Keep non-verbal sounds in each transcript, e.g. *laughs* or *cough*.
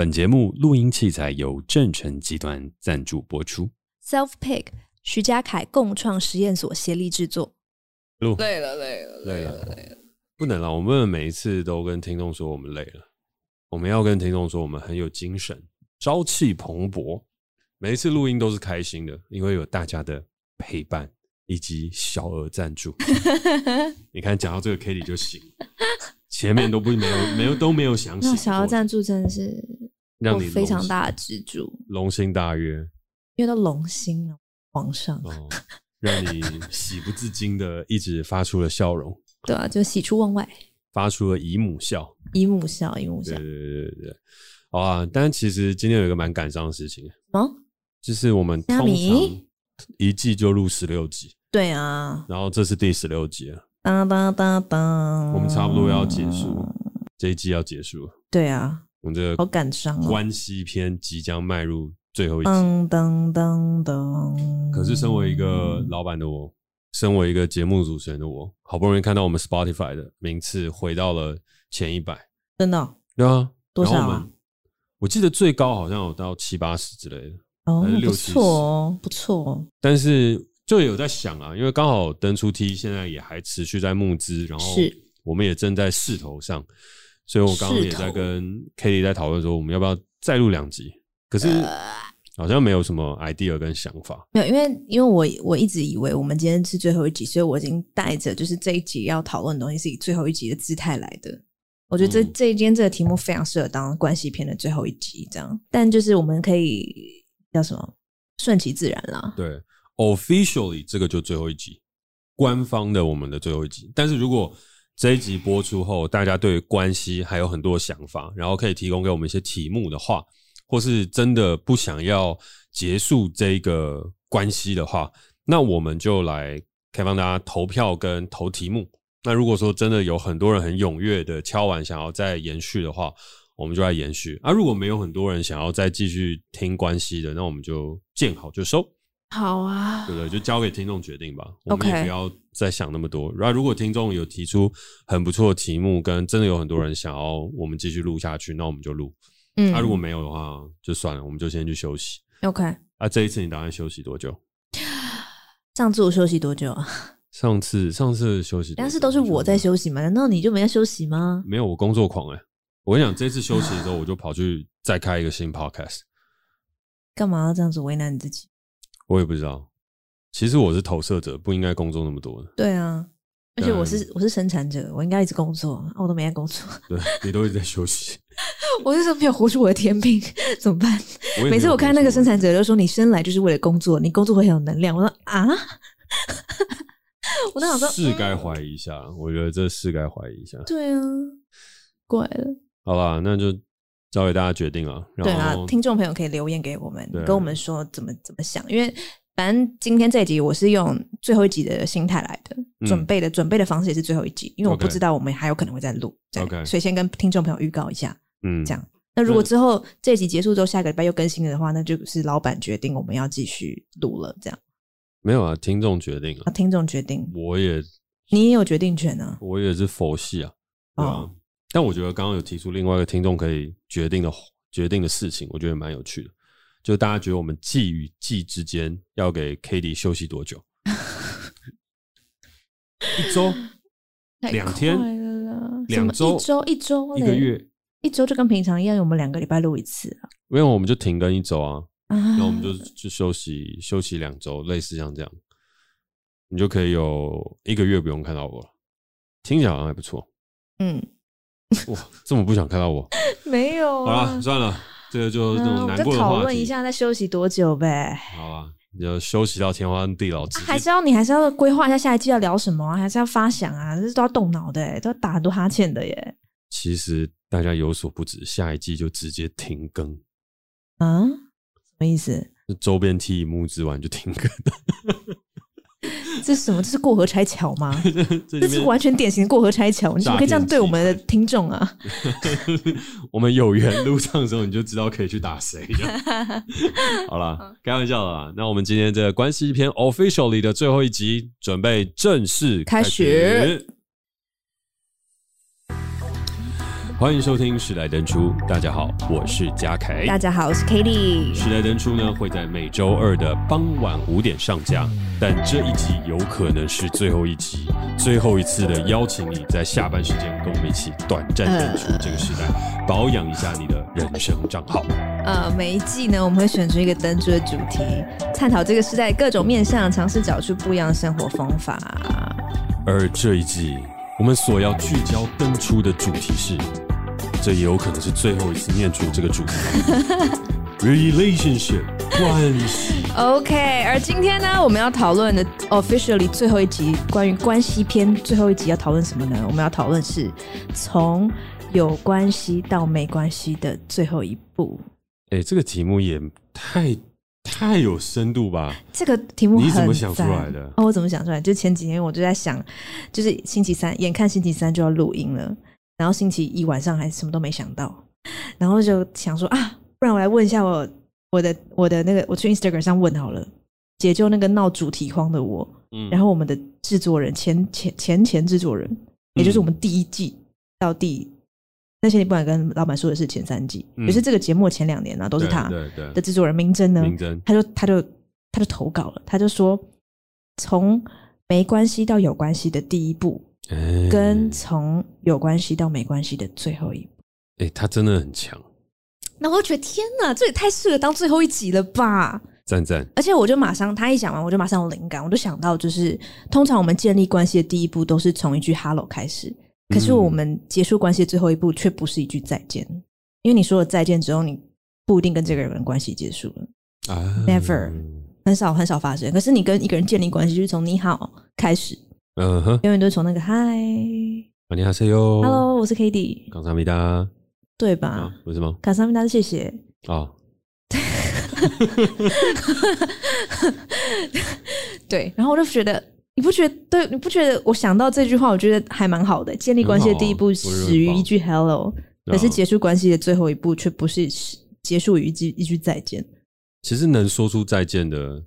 本节目录音器材由正成集团赞助播出。Self Pick 徐家凯共创实验所协力制作。累了，累了，累了，累了。不能了，我们每一次都跟听众说我们累了。我们要跟听众说我们很有精神，朝气蓬勃。每一次录音都是开心的，因为有大家的陪伴以及小额赞助。*laughs* 你看，讲到这个 Kitty 就行，前面都不没有没有都没有想起。那小额赞助真的是让你非常大的支柱，龙心大悦，因为都龙心了，皇上哦，*laughs* 让你喜不自禁的一直发出了笑容。对啊，就喜出望外，发出了姨母笑，姨母笑，姨母笑。对对对对对，好啊！但其实今天有一个蛮感伤的事情，哦，就是我们通常一季就录十六集，对啊，然后这是第十六集了，当当当当，我们差不多要结束，这一季要结束了，对啊，我们这好感伤哦，关系篇即将迈入最后一集，噔噔噔噔。可是身为一个老板的我。身为一个节目主持人的我，好不容易看到我们 Spotify 的名次回到了前一百，真的、哦？对啊，多少啊？我记得最高好像有到七八十之类的，哦，六不错哦，不错哦。但是就有在想啊，因为刚好登出 T 现在也还持续在募资，然后我们也正在势头上，所以我刚刚也在跟 Kitty 在讨论说，我们要不要再录两集？可是。呃好像没有什么 idea 跟想法，没有，因为因为我我一直以为我们今天是最后一集，所以我已经带着就是这一集要讨论的东西是以最后一集的姿态来的。我觉得这、嗯、这一间这个题目非常适合当关系片的最后一集，这样。但就是我们可以叫什么顺其自然啦。对，officially 这个就最后一集，官方的我们的最后一集。但是如果这一集播出后，大家对关系还有很多想法，然后可以提供给我们一些题目的话。或是真的不想要结束这个关系的话，那我们就来开放大家投票跟投题目。那如果说真的有很多人很踊跃的敲完想要再延续的话，我们就来延续。啊，如果没有很多人想要再继续听关系的，那我们就见好就收。好啊，对不对？就交给听众决定吧。我们也不要再想那么多。然后，如果听众有提出很不错的题目，跟真的有很多人想要我们继续录下去，那我们就录。嗯，啊，如果没有的话，就算了，我们就先去休息。OK。啊，这一次你打算休息多久？*gasps* 上次我休息多久啊？*laughs* 上次上次休息，但是都是我在休息嘛？难道你就没在休息吗？没有，我工作狂哎、欸！我跟你讲，这次休息的时候，*sighs* 我就跑去再开一个新 Podcast。干嘛要这样子为难你自己？我也不知道。其实我是投射者，不应该工作那么多的。对啊。而且我是我是生产者，我应该一直工作，我都没在工作。对，你都一直在休息。*laughs* 我就是没有活出我的天命，怎么办？每次我看那个生产者就说：“你生来就是为了工作，你工作会很有能量。”我说：“啊！” *laughs* 我都想说是该怀疑一下，我觉得这是该怀疑一下。对啊，怪了。好吧，那就交给大家决定了。对啊，听众朋友可以留言给我们，跟我们说怎么怎么想，因为。反正今天这一集我是用最后一集的心态来的，嗯、准备的准备的方式也是最后一集，因为我不知道我们还有可能会再录，okay. 所以先跟听众朋友预告一下，嗯，这样。那如果之后这一集结束之后，下个礼拜又更新了的话，那就是老板决定我们要继续录了，这样。没有啊，听众决定啊，听众决定，我也，你也有决定权啊，我也是佛系啊，对啊。哦、但我觉得刚刚有提出另外一个听众可以决定的决定的事情，我觉得蛮有趣的。就大家觉得我们季与季之间要给 Kitty 休息多久？一周、*laughs* 两天、两周、一周、一周、一个月、一周就跟平常一样，我们两个礼拜录一次啊。因为我们就停更一周啊，那我们就就休息休息两周，类似像这样，你就可以有一个月不用看到我了。听起来好像还不错。嗯，哇，这么不想看到我？*laughs* 没有啊。好了，算了。这个就这种难过的话题，讨论一下，再休息多久呗？好啊，你就休息到天荒地老，啊。还是要你还是要规划一下下一季要聊什么啊？还是要发想啊？这都要动脑的，都要打很多哈欠的耶。其实大家有所不知，下一季就直接停更啊？什么意思？周边 T 募资完就停更。*laughs* 这是什么？这是过河拆桥吗？*laughs* 这是完全典型的过河拆桥。你怎么可以这样对我们的听众啊？*laughs* 我们有缘路上的时候，你就知道可以去打谁。好了，开玩笑啦。那我们今天这个关系篇 officially 的最后一集，准备正式开始。欢迎收听《时代登出》，大家好，我是嘉凯。大家好，我是 Cady。《时代登出》呢会在每周二的傍晚五点上架，但这一集有可能是最后一集，最后一次的邀请你在下班时间跟我们一起短暂登出这个时代，呃、保养一下你的人生账号。呃，每一季呢，我们会选出一个登出的主题，探讨这个时代各种面向，尝试找出不一样的生活方法。而这一季，我们所要聚焦登出的主题是。这也有可能是最后一次念出这个主题，*laughs* relationship 关系。OK，而今天呢，我们要讨论的 officially 最后一集关于关系篇，最后一集要讨论什么呢？我们要讨论是从有关系到没关系的最后一步。哎，这个题目也太太有深度吧？这个题目你怎么想出来的？哦，我怎么想出来？就前几天我就在想，就是星期三，眼看星期三就要录音了。然后星期一晚上还什么都没想到，然后就想说啊，不然我来问一下我我的我的那个，我去 Instagram 上问好了，解救那个闹主题荒的我。嗯，然后我们的制作人前前前前制作人，也就是我们第一季到第那些你不敢跟老板说的是前三季，也、是这个节目前两年呢、啊、都是他的制作人明真呢，他就他就他就投稿了，他就说从没关系到有关系的第一步。跟从有关系到没关系的最后一步，哎、欸，他真的很强。那我就觉得天哪，这也太适合当最后一集了吧！赞赞。而且我就马上，他一讲完，我就马上有灵感，我就想到，就是通常我们建立关系的第一步都是从一句 “hello” 开始，可是我们结束关系的最后一步却不是一句再见，因为你说了再见之后，你不一定跟这个人关系结束了啊，never，很少很少发生。可是你跟一个人建立关系，就是从你好开始。嗯哼，永远都是从那个嗨，안녕하세요，Hello，我是 Cady，卡萨米达，对吧？为什么？卡萨米达，谢谢。哦，*laughs* 对，然后我就觉得，你不觉得？对，你不觉得？我想到这句话，我觉得还蛮好的。建立关系的第一步始于一句 Hello，可是结束关系的最后一步却不是结束于一句一句再见。其实能说出再见的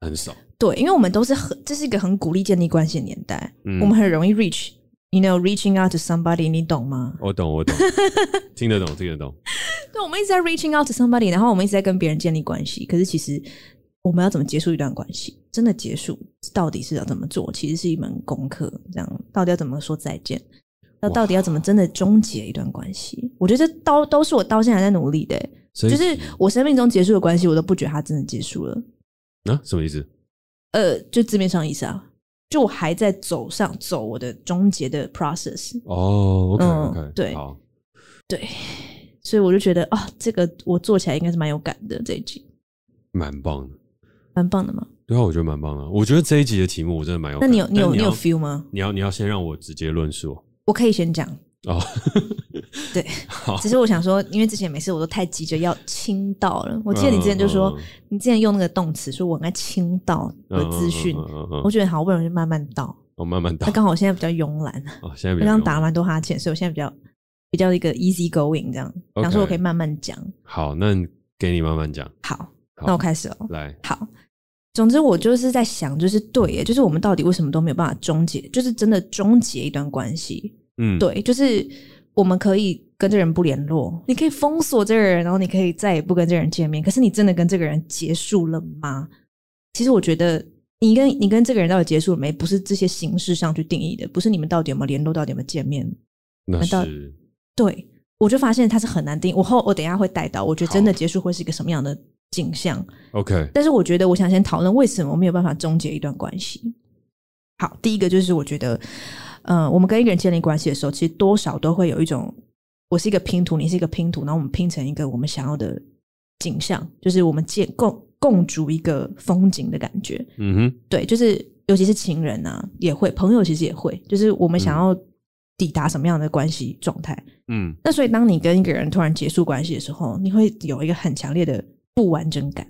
很少。 对，因为我们都是很，这是一个很鼓励建立关系的年代，嗯、我们很容易 reach，you know，reaching out to somebody，你懂吗？我懂，我懂，*laughs* 听得懂，听得懂。对，我们一直在 reaching out to somebody，然后我们一直在跟别人建立关系，可是其实我们要怎么结束一段关系？真的结束到底是要怎么做？其实是一门功课。这样到底要怎么说再见？那到底要怎么真的终结一段关系？我觉得这都都是我到现在还在努力的。就是我生命中结束的关系，我都不觉得它真的结束了。啊？什么意思？呃，就字面上意思啊，就我还在走上走我的终结的 process。哦，OK OK，嗯，对，好，对，所以我就觉得啊，这个我做起来应该是蛮有感的这一集，蛮棒的，蛮棒的吗？对啊，我觉得蛮棒的。我觉得这一集的题目我真的蛮有感的。那你有你有你有 feel 吗？你要你要先让我直接论述，我可以先讲。哦，*laughs* 对，只是我想说，因为之前每次我都太急着要倾到了。我记得你之前就说，你之前用那个动词说我应该倾倒的资讯，我觉得好不容易慢慢倒，我慢慢倒。他刚好现在比较慵懒，哦，现在比较刚打了蛮多哈欠，所以我现在比较比较一个 easy going 这样，想说我可以慢慢讲。好，那给你慢慢讲。好，那我开始了。来，好，总之我就是在想，就是对耶，就是我们到底为什么都没有办法终结，就是真的终结一段关系。嗯，对，就是我们可以跟这个人不联络，你可以封锁这个人，然后你可以再也不跟这个人见面。可是你真的跟这个人结束了吗？其实我觉得，你跟你跟这个人到底结束了没，不是这些形式上去定义的，不是你们到底有没有联络，到底有没有见面。那是对，我就发现它是很难定义。我后我等一下会带到，我觉得真的结束会是一个什么样的景象？OK。但是我觉得，我想先讨论为什么我没有办法终结一段关系。好，第一个就是我觉得。嗯，我们跟一个人建立关系的时候，其实多少都会有一种，我是一个拼图，你是一个拼图，然后我们拼成一个我们想要的景象，就是我们建共共筑一个风景的感觉。嗯哼，对，就是尤其是情人啊，也会，朋友其实也会，就是我们想要抵达什么样的关系状态。嗯，那所以当你跟一个人突然结束关系的时候，你会有一个很强烈的不完整感，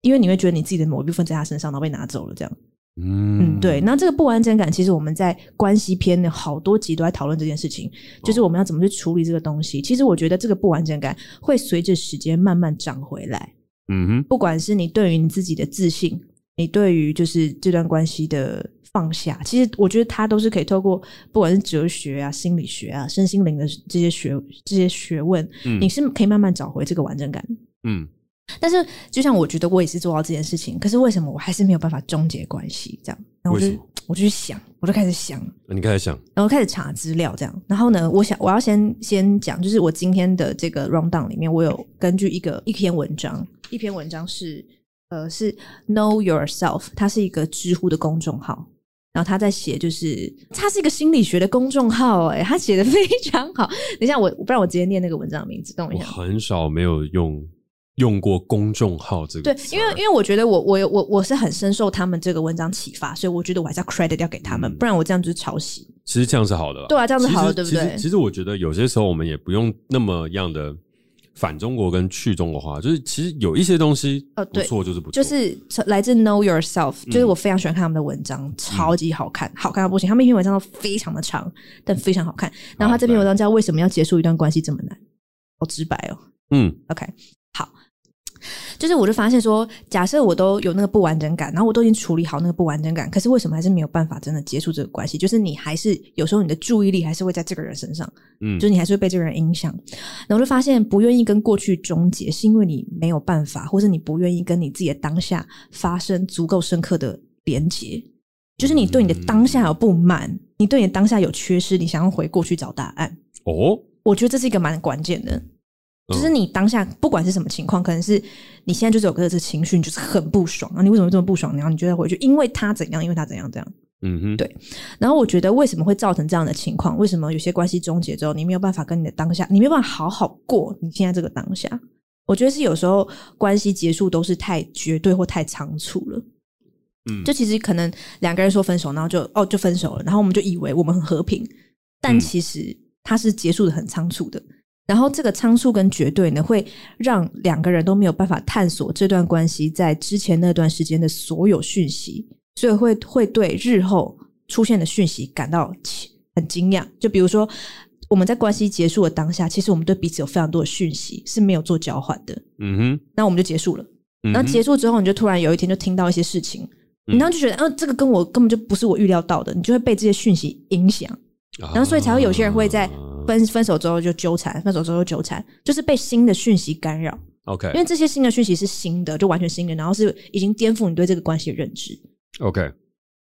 因为你会觉得你自己的某一部分在他身上，然后被拿走了，这样。嗯，对，那这个不完整感，其实我们在关系篇的好多集都在讨论这件事情，就是我们要怎么去处理这个东西。其实我觉得这个不完整感会随着时间慢慢长回来。嗯哼，不管是你对于你自己的自信，你对于就是这段关系的放下。其实我觉得它都是可以透过不管是哲学啊、心理学啊、身心灵的这些学这些学问，嗯，你是可以慢慢找回这个完整感。嗯。但是，就像我觉得我也是做到这件事情，可是为什么我还是没有办法终结关系？这样，然后我就我就去想，我就开始想，你开始想，然后开始查资料，这样。然后呢，我想我要先先讲，就是我今天的这个 rundown 里面，我有根据一个一篇文章，一篇文章是呃是 Know Yourself，它是一个知乎的公众号，然后他在写，就是他是一个心理学的公众号，哎，他写的非常好。等一下，我不然我直接念那个文章的名字，等我一下。我很少没有用。用过公众号这个对，因为因为我觉得我我我我是很深受他们这个文章启发，所以我觉得我还是要 credit 要给他们，不然我这样就是抄袭。其实这样是好的，对啊，这样是好的，对不对？其实我觉得有些时候我们也不用那么样的反中国跟去中国化，就是其实有一些东西呃，不错就是不错，就是来自 Know Yourself，就是我非常喜欢看他们的文章，超级好看，好看到不行。他们一篇文章都非常的长，但非常好看。然后他这篇文章叫为什么要结束一段关系这么难？好直白哦。嗯，OK。就是，我就发现说，假设我都有那个不完整感，然后我都已经处理好那个不完整感，可是为什么还是没有办法真的结束这个关系？就是你还是有时候你的注意力还是会在这个人身上，嗯，就是你还是会被这个人影响。然后就发现，不愿意跟过去终结，是因为你没有办法，或是你不愿意跟你自己的当下发生足够深刻的连接。就是你对你的当下有不满，你对你的当下有缺失，你想要回过去找答案。哦，我觉得这是一个蛮关键的。就是你当下不管是什么情况，可能是你现在就是有个这情绪，你就是很不爽啊！你为什么这么不爽？然后你觉得回去，因为他怎样，因为他怎样，这样。嗯哼，对。然后我觉得为什么会造成这样的情况？为什么有些关系终结之后，你没有办法跟你的当下，你没有办法好好过你现在这个当下？我觉得是有时候关系结束都是太绝对或太仓促了。嗯，就其实可能两个人说分手，然后就哦就分手了，然后我们就以为我们很和平，但其实它是结束的很仓促的。然后这个仓促跟绝对呢，会让两个人都没有办法探索这段关系在之前那段时间的所有讯息，所以会会对日后出现的讯息感到很惊讶。就比如说，我们在关系结束的当下，其实我们对彼此有非常多的讯息是没有做交换的。嗯哼，那我们就结束了。然后结束之后，你就突然有一天就听到一些事情，然后就觉得，啊，这个跟我根本就不是我预料到的，你就会被这些讯息影响，然后所以才会有些人会在。分分手之后就纠缠，分手之后就纠缠，就是被新的讯息干扰。OK，因为这些新的讯息是新的，就完全新的，然后是已经颠覆你对这个关系的认知。OK，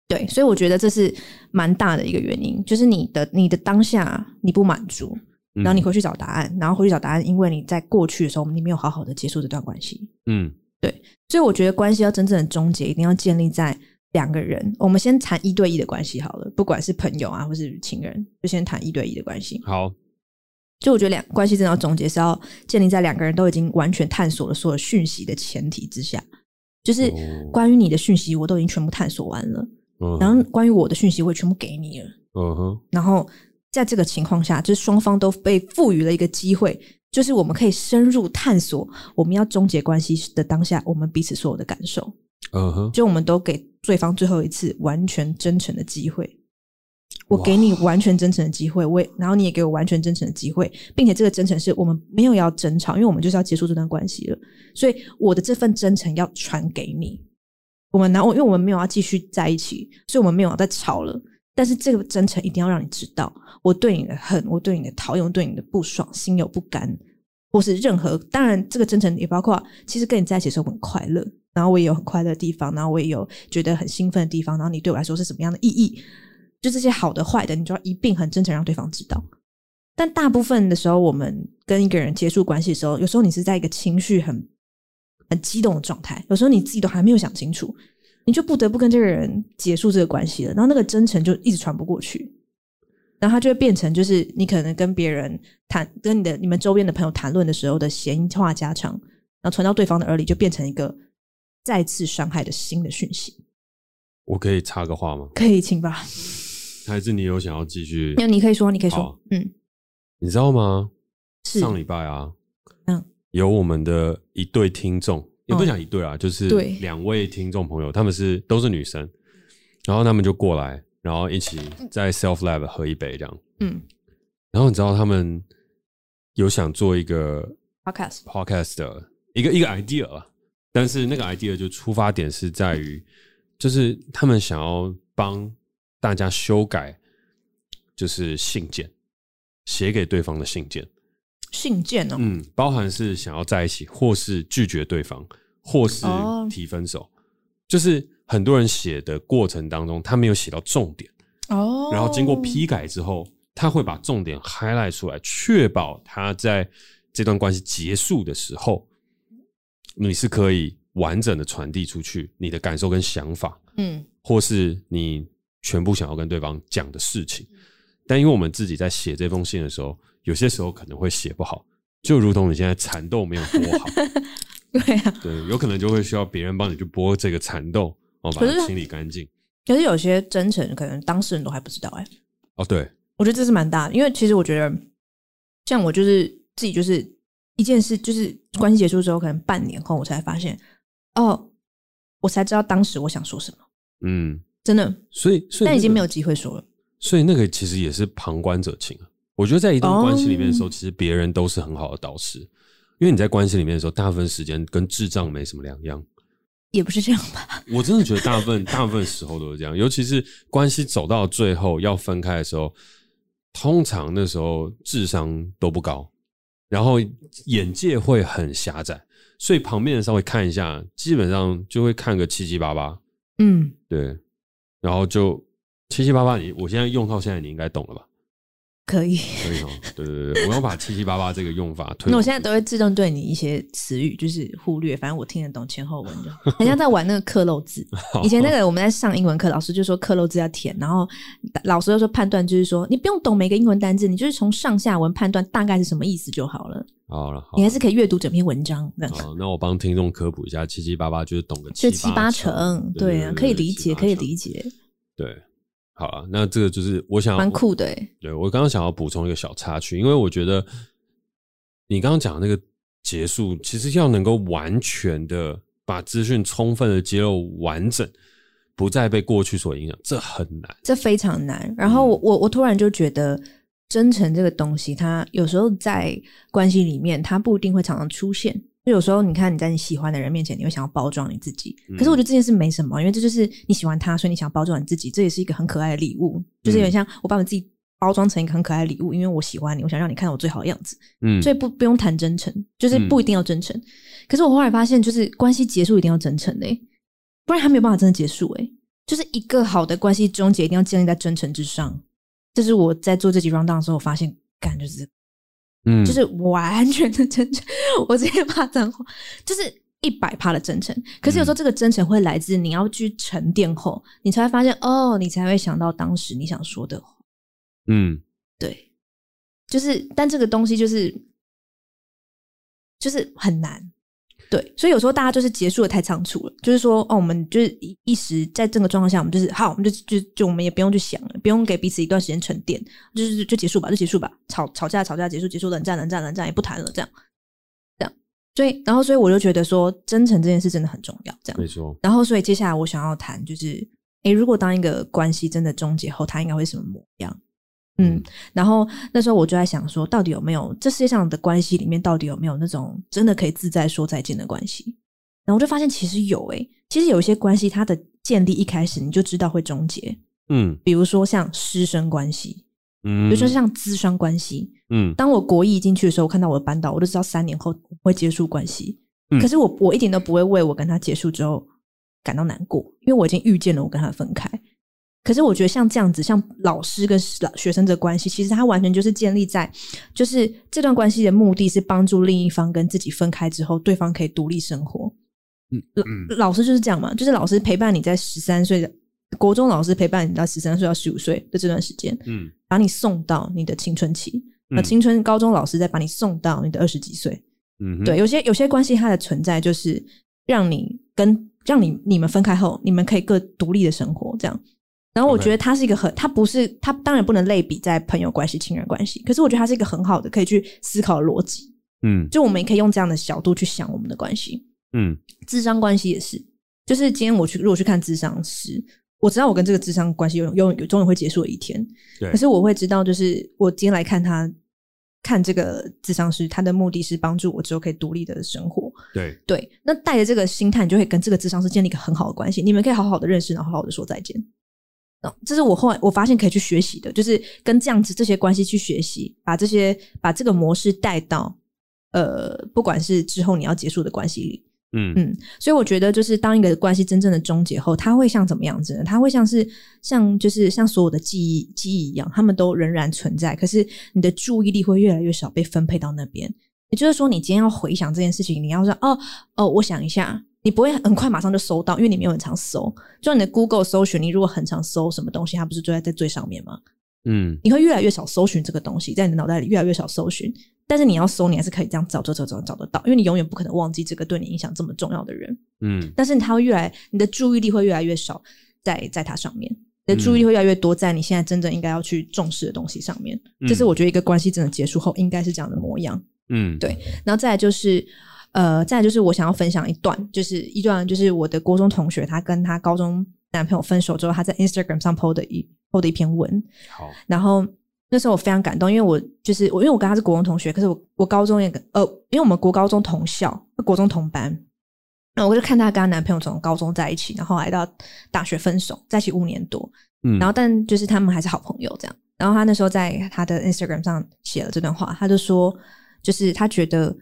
对，所以我觉得这是蛮大的一个原因，就是你的你的当下你不满足，然后你回去找答案，嗯、然后回去找答案，因为你在过去的时候你没有好好的结束这段关系。嗯，对，所以我觉得关系要真正的终结，一定要建立在。两个人，我们先谈一对一的关系好了，不管是朋友啊，或是情人，就先谈一对一的关系。好，就我觉得两关系真的要总结是要建立在两个人都已经完全探索了所有讯息的前提之下，就是关于你的讯息我都已经全部探索完了，嗯，然后关于我的讯息我也全部给你了，嗯哼，然后在这个情况下，就是双方都被赋予了一个机会，就是我们可以深入探索我们要终结关系的当下，我们彼此所有的感受。嗯哼，就我们都给对方最后一次完全真诚的机会，我给你完全真诚的机会，我也然后你也给我完全真诚的机会，并且这个真诚是我们没有要争吵，因为我们就是要结束这段关系了，所以我的这份真诚要传给你。我们然后因为我们没有要继续在一起，所以我们没有要再吵了。但是这个真诚一定要让你知道，我对你的恨，我对你的讨厌，我对你的不爽，心有不甘，或是任何。当然，这个真诚也包括，其实跟你在一起的时候很快乐。然后我也有很快乐的地方，然后我也有觉得很兴奋的地方，然后你对我来说是什么样的意义？就这些好的坏的，你就要一并很真诚让对方知道。但大部分的时候，我们跟一个人结束关系的时候，有时候你是在一个情绪很很激动的状态，有时候你自己都还没有想清楚，你就不得不跟这个人结束这个关系了。然后那个真诚就一直传不过去，然后它就会变成就是你可能跟别人谈，跟你的你们周边的朋友谈论的时候的闲话家常，然后传到对方的耳里，就变成一个。再次伤害的新的讯息，我可以插个话吗？可以，请吧。还是你有想要继续？那你可以说，你可以说。嗯，你知道吗？上礼拜啊，嗯，有我们的一对听众，也不讲一对啊，就是两位听众朋友，他们是都是女生，然后他们就过来，然后一起在 Self Lab 喝一杯这样。嗯，然后你知道他们有想做一个 podcast podcast 的一个一个 idea。但是那个 idea 就出发点是在于，就是他们想要帮大家修改，就是信件，写给对方的信件。信件哦，嗯，包含是想要在一起，或是拒绝对方，或是提分手，哦、就是很多人写的过程当中，他没有写到重点。哦，然后经过批改之后，他会把重点 highlight 出来，确保他在这段关系结束的时候，你是可以完整的传递出去你的感受跟想法，嗯，或是你全部想要跟对方讲的事情，但因为我们自己在写这封信的时候。有些时候可能会写不好，就如同你现在蚕豆没有剥好，*laughs* 对啊，对，有可能就会需要别人帮你去剥这个蚕豆，哦，把它清理干净。可是有些真诚，可能当事人都还不知道哎。哦，对，我觉得这是蛮大的，因为其实我觉得，像我就是自己，就是一件事，就是关系结束之后，可能半年后我才发现，哦，我才知道当时我想说什么。嗯，真的，所以，所以，但已经没有机会说了。所以那个其实也是旁观者清啊。我觉得在一段关系里面的时候，其实别人都是很好的导师，因为你在关系里面的时候，大部分时间跟智障没什么两样。也不是这样吧？我真的觉得大部分 *laughs* 大部分时候都是这样，尤其是关系走到最后要分开的时候，通常那时候智商都不高，然后眼界会很狭窄，所以旁边人稍微看一下，基本上就会看个七七八八。嗯，对，然后就七七八八，你我现在用到现在，你应该懂了吧？可以，可以哦。对对对，我要把七七八八这个用法推。*laughs* 那我现在都会自动对你一些词语，就是忽略，反正我听得懂前后文就。很像在玩那个克漏字。*laughs* 以前那个我们在上英文课，老师就说克漏字要填，然后老师就说判断就是说，你不用懂每个英文单字，你就是从上下文判断大概是什么意思就好了。好了，你还是可以阅读整篇文章。好，那我帮听众科普一下，七七八八就是懂个七七八成，对啊，可以理解，可以理解。对。好了，那这个就是我想蛮酷的诶。对，我刚刚想要补充一个小插曲，因为我觉得你刚刚讲的那个结束，其实要能够完全的把资讯充分的揭露完整，不再被过去所影响，这很难，这非常难。然后我我我突然就觉得，真诚这个东西，它有时候在关系里面，它不一定会常常出现。就有时候，你看你在你喜欢的人面前，你会想要包装你自己。可是我觉得这件事没什么，因为这就是你喜欢他，所以你想要包装你自己，这也是一个很可爱的礼物。就是有点像我把我自己包装成一个很可爱的礼物，因为我喜欢你，我想让你看到我最好的样子。嗯，所以不不用谈真诚，就是不一定要真诚。可是我后来发现，就是关系结束一定要真诚的，不然还没有办法真的结束。诶，就是一个好的关系终结一定要建立在真诚之上。这是我在做这集 rundown 的时候，我发现，感就是。嗯，就是完全的真诚，我直接骂脏话，就是一百趴的真诚。可是有时候这个真诚会来自你要去沉淀后，你才会发现哦，你才会想到当时你想说的话。嗯，对，就是，但这个东西就是，就是很难。对，所以有时候大家就是结束的太仓促了，就是说，哦，我们就是一一时在这个状况下，我们就是好，我们就就就我们也不用去想了，不用给彼此一段时间沉淀，就是就结束吧，就结束吧，吵吵架吵架结束结束，冷战冷战冷战也不谈了，这样这样。所以，然后所以我就觉得说，真诚这件事真的很重要，这样。没错。然后，所以接下来我想要谈就是，诶，如果当一个关系真的终结后，它应该会什么模样？嗯，然后那时候我就在想说，到底有没有这世界上的关系里面，到底有没有那种真的可以自在说再见的关系？然后我就发现其实有诶、欸，其实有一些关系，它的建立一开始你就知道会终结。嗯，比如说像师生关系，嗯，比如说像咨商关系，嗯，当我国一进去的时候，我看到我的班导，我就知道三年后会结束关系。嗯，可是我我一点都不会为我跟他结束之后感到难过，因为我已经预见了我跟他分开。可是我觉得像这样子，像老师跟老学生的关系，其实它完全就是建立在，就是这段关系的目的是帮助另一方跟自己分开之后，对方可以独立生活。嗯，老师就是这样嘛，就是老师陪伴你在十三岁的国中，老师陪伴你到十三岁到十五岁的这段时间，嗯，把你送到你的青春期，那青春高中老师再把你送到你的二十几岁。嗯，对，有些有些关系它的存在就是让你跟让你你们分开后，你们可以各独立的生活，这样。然后我觉得它是一个很，它不是它当然不能类比在朋友关系、亲人关系，可是我觉得它是一个很好的可以去思考的逻辑。嗯，就我们也可以用这样的角度去想我们的关系。嗯，智商关系也是，就是今天我去如果去看智商师，我知道我跟这个智商关系有有有终于会结束的一天。对，可是我会知道，就是我今天来看他看这个智商师，他的目的是帮助我之后可以独立的生活。对对，那带着这个心态，你就会跟这个智商师建立一个很好的关系，你们可以好好的认识，然后好好的说再见。这是我后来我发现可以去学习的，就是跟这样子这些关系去学习，把这些把这个模式带到呃，不管是之后你要结束的关系里。嗯嗯，所以我觉得，就是当一个关系真正的终结后，它会像怎么样子呢？它会像是像就是像所有的记忆记忆一样，他们都仍然存在，可是你的注意力会越来越少被分配到那边。也就是说，你今天要回想这件事情，你要说哦哦，我想一下，你不会很快马上就搜到，因为你没有很常搜。就你的 Google 搜寻，你如果很常搜什么东西，它不是就在在最上面吗？嗯，你会越来越少搜寻这个东西，在你的脑袋里越来越少搜寻。但是你要搜，你还是可以这样找找找找找得到，因为你永远不可能忘记这个对你影响这么重要的人。嗯，但是他会越来，你的注意力会越来越少在在它上面，你的注意力会越来越多在你现在真正应该要去重视的东西上面。嗯、这是我觉得一个关系真的结束后应该是这样的模样。嗯，对。然后再来就是，呃，再来就是我想要分享一段，就是一段就是我的国中同学，她跟她高中男朋友分手之后，她在 Instagram 上 po 的一 po 的一篇文。好，然后。那时候我非常感动，因为我就是我，因为我跟他是国中同学，可是我我高中也跟呃，因为我们国高中同校，国中同班，然后我就看她跟她男朋友从高中在一起，然后来到大学分手，在一起五年多，嗯，然后但就是他们还是好朋友这样。然后她那时候在她的 Instagram 上写了这段话，她就说，就是她觉得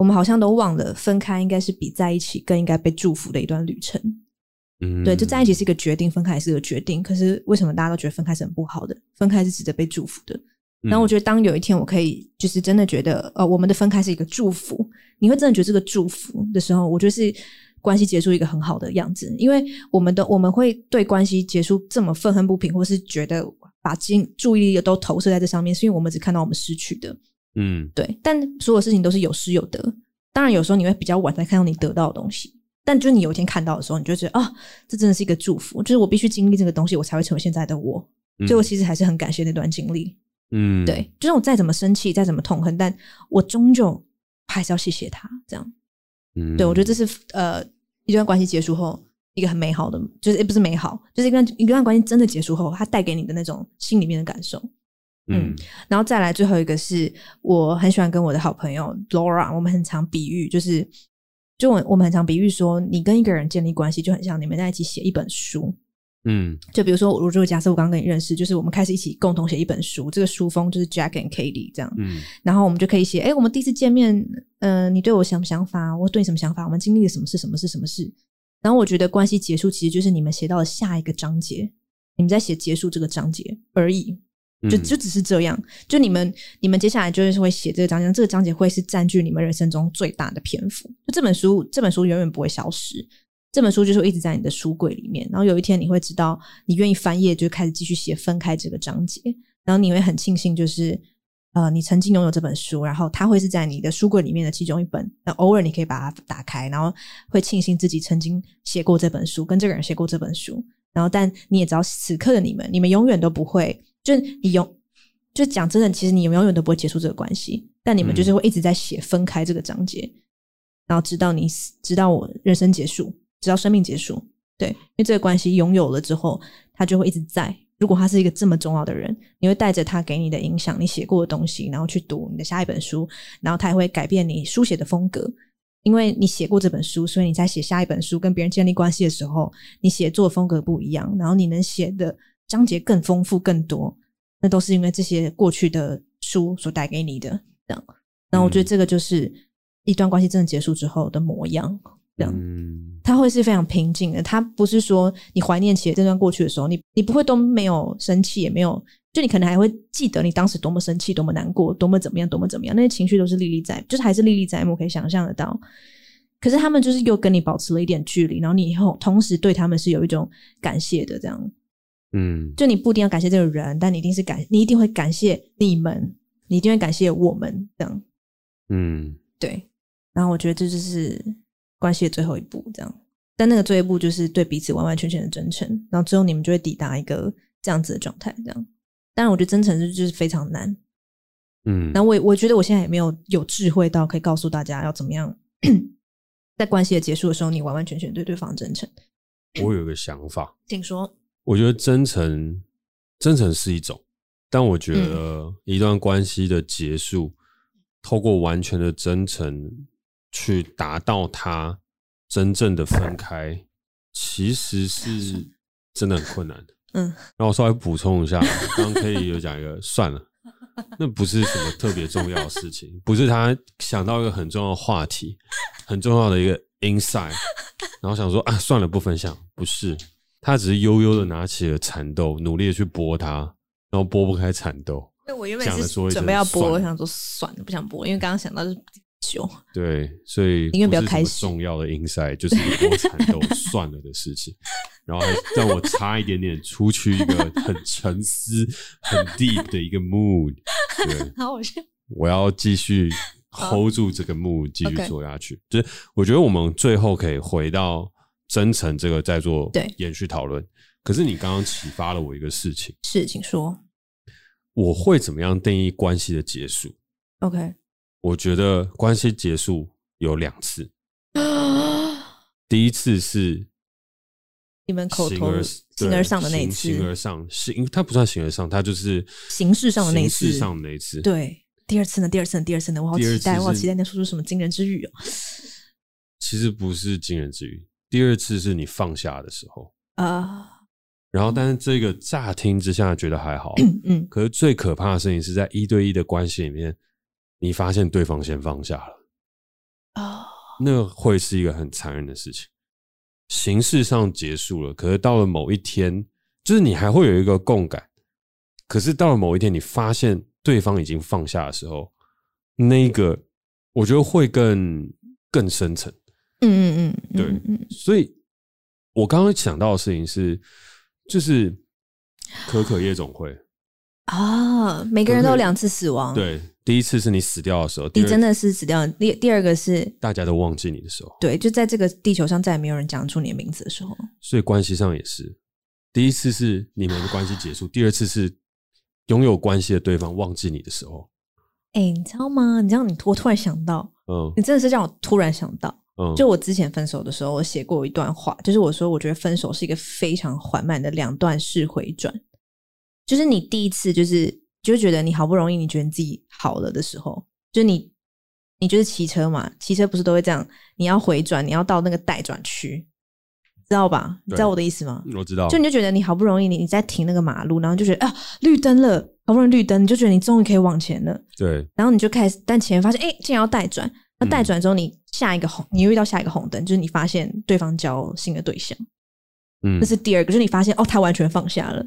我们好像都忘了分开应该是比在一起更应该被祝福的一段旅程。嗯，对，就在一起是一个决定，分开也是个决定。可是为什么大家都觉得分开是很不好的？分开是值得被祝福的。然后我觉得，当有一天我可以，就是真的觉得，呃，我们的分开是一个祝福，你会真的觉得这个祝福的时候，我觉得是关系结束一个很好的样子。因为我们的我们会对关系结束这么愤恨不平，或是觉得把精注意力都投射在这上面，是因为我们只看到我们失去的。嗯，对。但所有事情都是有失有得，当然有时候你会比较晚才看到你得到的东西。但就是你有一天看到的时候，你就觉得啊，这真的是一个祝福。就是我必须经历这个东西，我才会成为现在的我。所以我其实还是很感谢那段经历。嗯，对，就是我再怎么生气，再怎么痛恨，但我终究还是要谢谢他。这样，嗯，对，我觉得这是呃一段关系结束后一个很美好的，就是也不是美好，就是一段一段关系真的结束后，它带给你的那种心里面的感受。嗯，然后再来最后一个是我很喜欢跟我的好朋友 Laura，我们很常比喻就是。就我我们很常比喻说，你跟一个人建立关系，就很像你们在一起写一本书。嗯，就比如说，如果假设我刚刚跟你认识，就是我们开始一起共同写一本书，这个书封就是 Jack and Katie 这样。嗯，然后我们就可以写，哎，我们第一次见面，嗯、呃，你对我什么想法？我对你什么想法？我们经历了什么事？什么事？什么事？然后我觉得关系结束，其实就是你们写到了下一个章节，你们在写结束这个章节而已。就就只是这样，就你们你们接下来就是会写这个章节，这个章节会是占据你们人生中最大的篇幅。就这本书，这本书永远不会消失，这本书就是一直在你的书柜里面。然后有一天你会知道，你愿意翻页，就开始继续写分开这个章节。然后你会很庆幸，就是呃，你曾经拥有这本书，然后它会是在你的书柜里面的其中一本。那偶尔你可以把它打开，然后会庆幸自己曾经写过这本书，跟这个人写过这本书。然后，但你也知道，此刻的你们，你们永远都不会。就你永就讲真的，其实你永远都不会结束这个关系，但你们就是会一直在写分开这个章节，嗯、然后直到你死，直到我人生结束，直到生命结束。对，因为这个关系拥有了之后，他就会一直在。如果他是一个这么重要的人，你会带着他给你的影响，你写过的东西，然后去读你的下一本书，然后他也会改变你书写的风格，因为你写过这本书，所以你在写下一本书跟别人建立关系的时候，你写作风格不一样，然后你能写的。章节更丰富更多，那都是因为这些过去的书所带给你的。这样，然后我觉得这个就是一段关系真的结束之后的模样。这样，它会是非常平静的。他不是说你怀念起这段过去的时候，你你不会都没有生气，也没有，就你可能还会记得你当时多么生气、多么难过、多么怎么样、多么怎么样，那些情绪都是历历在，就是还是历历在目，可以想象得到。可是他们就是又跟你保持了一点距离，然后你以后同时对他们是有一种感谢的，这样。嗯，就你不一定要感谢这个人，但你一定是感，你一定会感谢你们，你一定会感谢我们，这样。嗯，对。然后我觉得这就是关系的最后一步，这样。但那个最后一步就是对彼此完完全全的真诚，然后最后你们就会抵达一个这样子的状态，这样。当然，我觉得真诚是就是非常难。嗯。然后我我觉得我现在也没有有智慧到可以告诉大家要怎么样，*clears throat* 在关系的结束的时候，你完完全全对对方真诚。我有个想法，请说。我觉得真诚，真诚是一种，但我觉得一段关系的结束，嗯、透过完全的真诚去达到它真正的分开，其实是真的很困难的。嗯，然后我稍微补充一下，刚刚 Kelly 有讲一个，算了，那不是什么特别重要的事情，不是他想到一个很重要的话题，很重要的一个 insight，然后想说啊，算了，不分享，不是，他只是悠悠的拿起了蚕豆，努力的去剥它，然后剥不开蚕豆。那我原本是准备要剥，我想说算了，不想剥，因为刚刚想到是酒。对，所以因为比较开心，重要的 insight 就是剥蚕豆 *laughs* 算了的事情，然后让我差一点点出去一个很沉思、很 deep 的一个 mood。*laughs* 对，好，我我要继续 hold 住这个 mood，继续做下去。Okay. 就是我觉得我们最后可以回到真诚这个在做对延续讨论。可是你刚刚启发了我一个事情，是，请说。我会怎么样定义关系的结束？OK。我觉得关系结束有两次，*gasps* 第一次是你们口头形而上的那一次，形而上是因为它不算形而上，它就是形式上的那一次，形式上的那一次。对，第二次呢？第二次呢？第二次呢？我好期待，我好期待能说出什么惊人之语哦。其实不是惊人之语，第二次是你放下的时候啊。然后，但是这个乍听之下觉得还好，嗯嗯，可是最可怕的事情是在一对一的关系里面。你发现对方先放下了啊，那会是一个很残忍的事情。形式上结束了，可是到了某一天，就是你还会有一个共感。可是到了某一天，你发现对方已经放下的时候，那个我觉得会更更深层。嗯嗯嗯，对。所以我刚刚想到的事情是，就是可可夜总会啊，每个人都有两次死亡，对。第一次是你死掉的时候，你真的是死掉。第第二个是大家都忘记你的时候，对，就在这个地球上再也没有人讲出你的名字的时候。所以关系上也是，第一次是你们的关系结束，第二次是拥有关系的对方忘记你的时候。哎、欸，你知道吗？你知道你我突然想到，嗯，你真的是让我突然想到，嗯，就我之前分手的时候，我写过一段话，就是我说我觉得分手是一个非常缓慢的两段式回转，就是你第一次就是。就觉得你好不容易，你觉得你自己好了的时候，就你，你就是骑车嘛，骑车不是都会这样？你要回转，你要到那个待转区，知道吧？你知道我的意思吗？我知道。就你就觉得你好不容易，你你在停那个马路，然后就觉得啊，绿灯了，好不容易绿灯，你就觉得你终于可以往前了。对。然后你就开始，但前面发现，哎、欸，竟然要待转。那待转之后，你下一个红，你又遇到下一个红灯，就是你发现对方交新的对象。嗯。这是第二个，就是你发现哦，他完全放下了。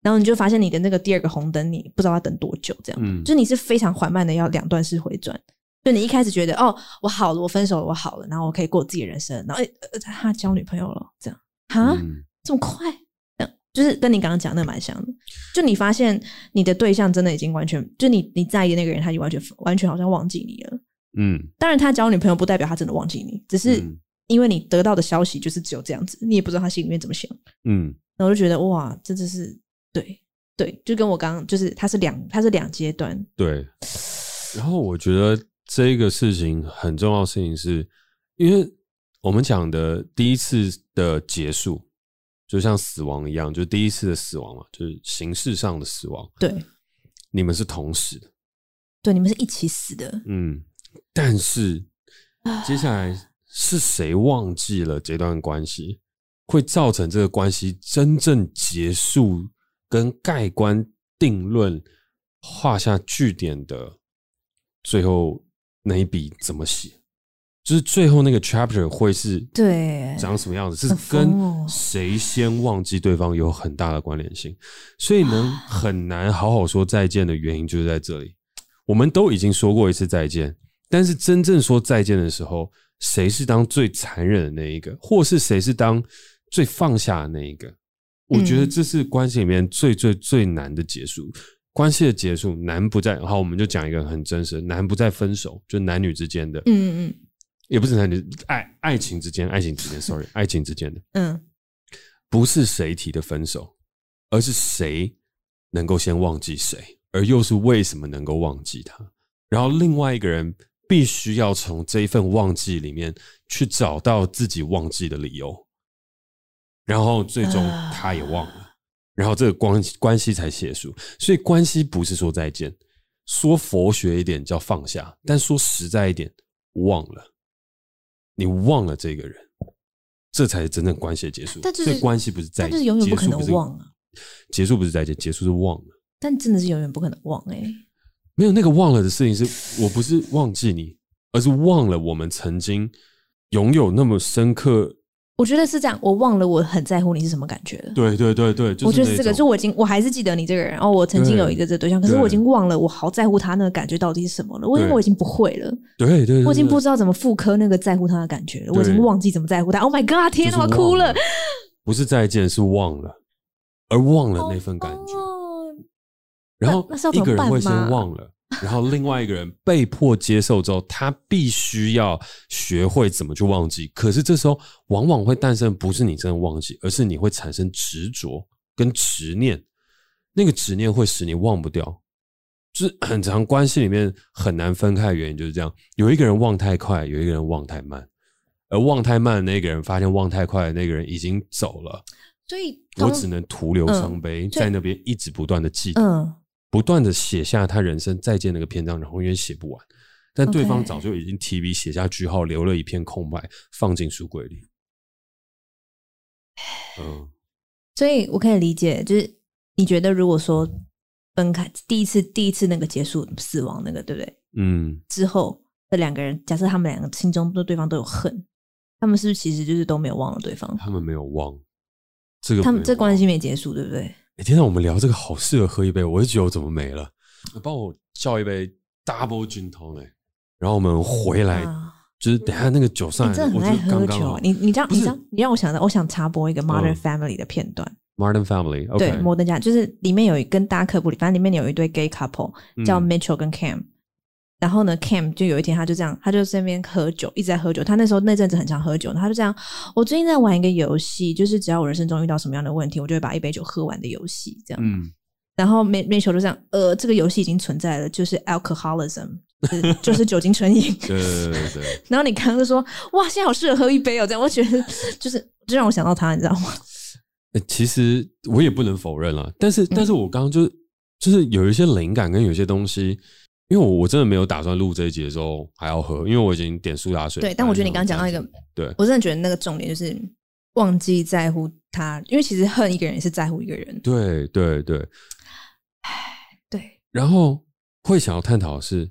然后你就发现你的那个第二个红灯，你不知道要等多久，这样，嗯，就你是非常缓慢的要两段式回转。就你一开始觉得哦，我好了，我分手了，我好了，然后我可以过自己的人生，然后诶、呃、他交女朋友了，这样哈、嗯，这么快？这样就是跟你刚刚讲的蛮像的。就你发现你的对象真的已经完全，就你你在意的那个人，他已经完全完全好像忘记你了。嗯，当然他交女朋友不代表他真的忘记你，只是因为你得到的消息就是只有这样子，你也不知道他心里面怎么想。嗯，然后我就觉得哇，这真是。对对，就跟我刚刚就是，他是两，他是两阶段。对，然后我觉得这个事情很重要的事情是，因为我们讲的第一次的结束，就像死亡一样，就是第一次的死亡嘛，就是形式上的死亡。对，你们是同时的，对，你们是一起死的。嗯，但是接下来是谁忘记了这段关系，会造成这个关系真正结束？跟盖棺定论画下句点的最后那一笔怎么写？就是最后那个 chapter 会是对长什么样子？是跟谁先忘记对方有很大的关联性，所以能很难好好说再见的原因就是在这里。我们都已经说过一次再见，但是真正说再见的时候，谁是当最残忍的那一个，或是谁是当最放下的那一个？我觉得这是关系里面最最最难的结束。关系的结束难不在，好，我们就讲一个很真实，难不在分手，就男女之间的，嗯嗯，也不是男女爱爱情之间，爱情之间，sorry，*laughs* 爱情之间的，嗯，不是谁提的分手，而是谁能够先忘记谁，而又是为什么能够忘记他，然后另外一个人必须要从这一份忘记里面去找到自己忘记的理由。然后最终他也忘了，然后这个关关系才结束。所以关系不是说再见，说佛学一点叫放下，但说实在一点，忘了，你忘了这个人，这才是真正关系的结束。但是关系不是再见，但是永远不可能忘啊。结束不是再见，结束是忘了。但真的是永远不可能忘哎、欸。没有那个忘了的事情是，是我不是忘记你，而是忘了我们曾经拥有那么深刻。我觉得是这样，我忘了我很在乎你是什么感觉了。对对对对，就是、我觉得是这个，就我已经我还是记得你这个人，哦，我曾经有一个这个对象，可是我已经忘了我好在乎他那个感觉到底是什么了。我因为我已经不会了，对对，我已经不知道怎么复刻那个在乎他的感觉了。我已经忘记怎么在乎他。Oh my god！天哪，我哭了。不是再见，是忘了，而忘了那份感觉。Oh, 然后一个人会先忘了。然后另外一个人被迫接受之后，他必须要学会怎么去忘记。可是这时候往往会诞生不是你真的忘记，而是你会产生执着跟执念。那个执念会使你忘不掉，就是 *clears throat* 很长关系里面很难分开的原因就是这样。有一个人忘太快，有一个人忘太慢，而忘太慢的那个人发现忘太快的那个人已经走了，所以我只能徒留伤悲，嗯、在那边一直不断的记得。嗯不断的写下他人生再见那个篇章，然后永远写不完，但对方早就已经提笔写下句号，留了一片空白，放进书柜里。*sighs* 嗯，所以我可以理解，就是你觉得如果说分开第一次，第一次那个结束死亡那个，对不对？嗯，之后这两个人，假设他们两个心中对对方都有恨，他们是不是其实就是都没有忘了对方？他们没有忘，这个他们这关系没结束，对不对？哎，天呐，我们聊这个好适合喝一杯，我就觉得我怎么没了？帮我叫一杯 Double Gin Tonic，然后我们回来，就是等下那个酒上来，你真的很爱喝酒。你你这样，你这样，你让我想到，我想插播一个 Modern Family 的片段。Modern Family，对，摩登家就是里面有一跟大家科普里，反正里面有一对 gay couple 叫 Mitchell 跟 Cam。然后呢，Cam 就有一天他就这样，他就在那边喝酒，一直在喝酒。他那时候那阵子很常喝酒，他就这样。我最近在玩一个游戏，就是只要我人生中遇到什么样的问题，我就会把一杯酒喝完的游戏，这样。嗯。然后 Mitchell 就这样，呃，这个游戏已经存在了，就是 alcoholism，就是就是酒精成瘾。对对对对。*laughs* 然后你刚刚就说，哇，现在好适合喝一杯哦，这样我觉得就是就让我想到他，你知道吗？其实我也不能否认了，但是但是我刚刚就就是有一些灵感跟有些东西。因为我我真的没有打算录这一集的时候还要喝，因为我已经点苏打水。对，但我觉得你刚刚讲到一个，对我真的觉得那个重点就是忘记在乎他，因为其实恨一个人也是在乎一个人。对对对，唉，对。然后会想要探讨的是，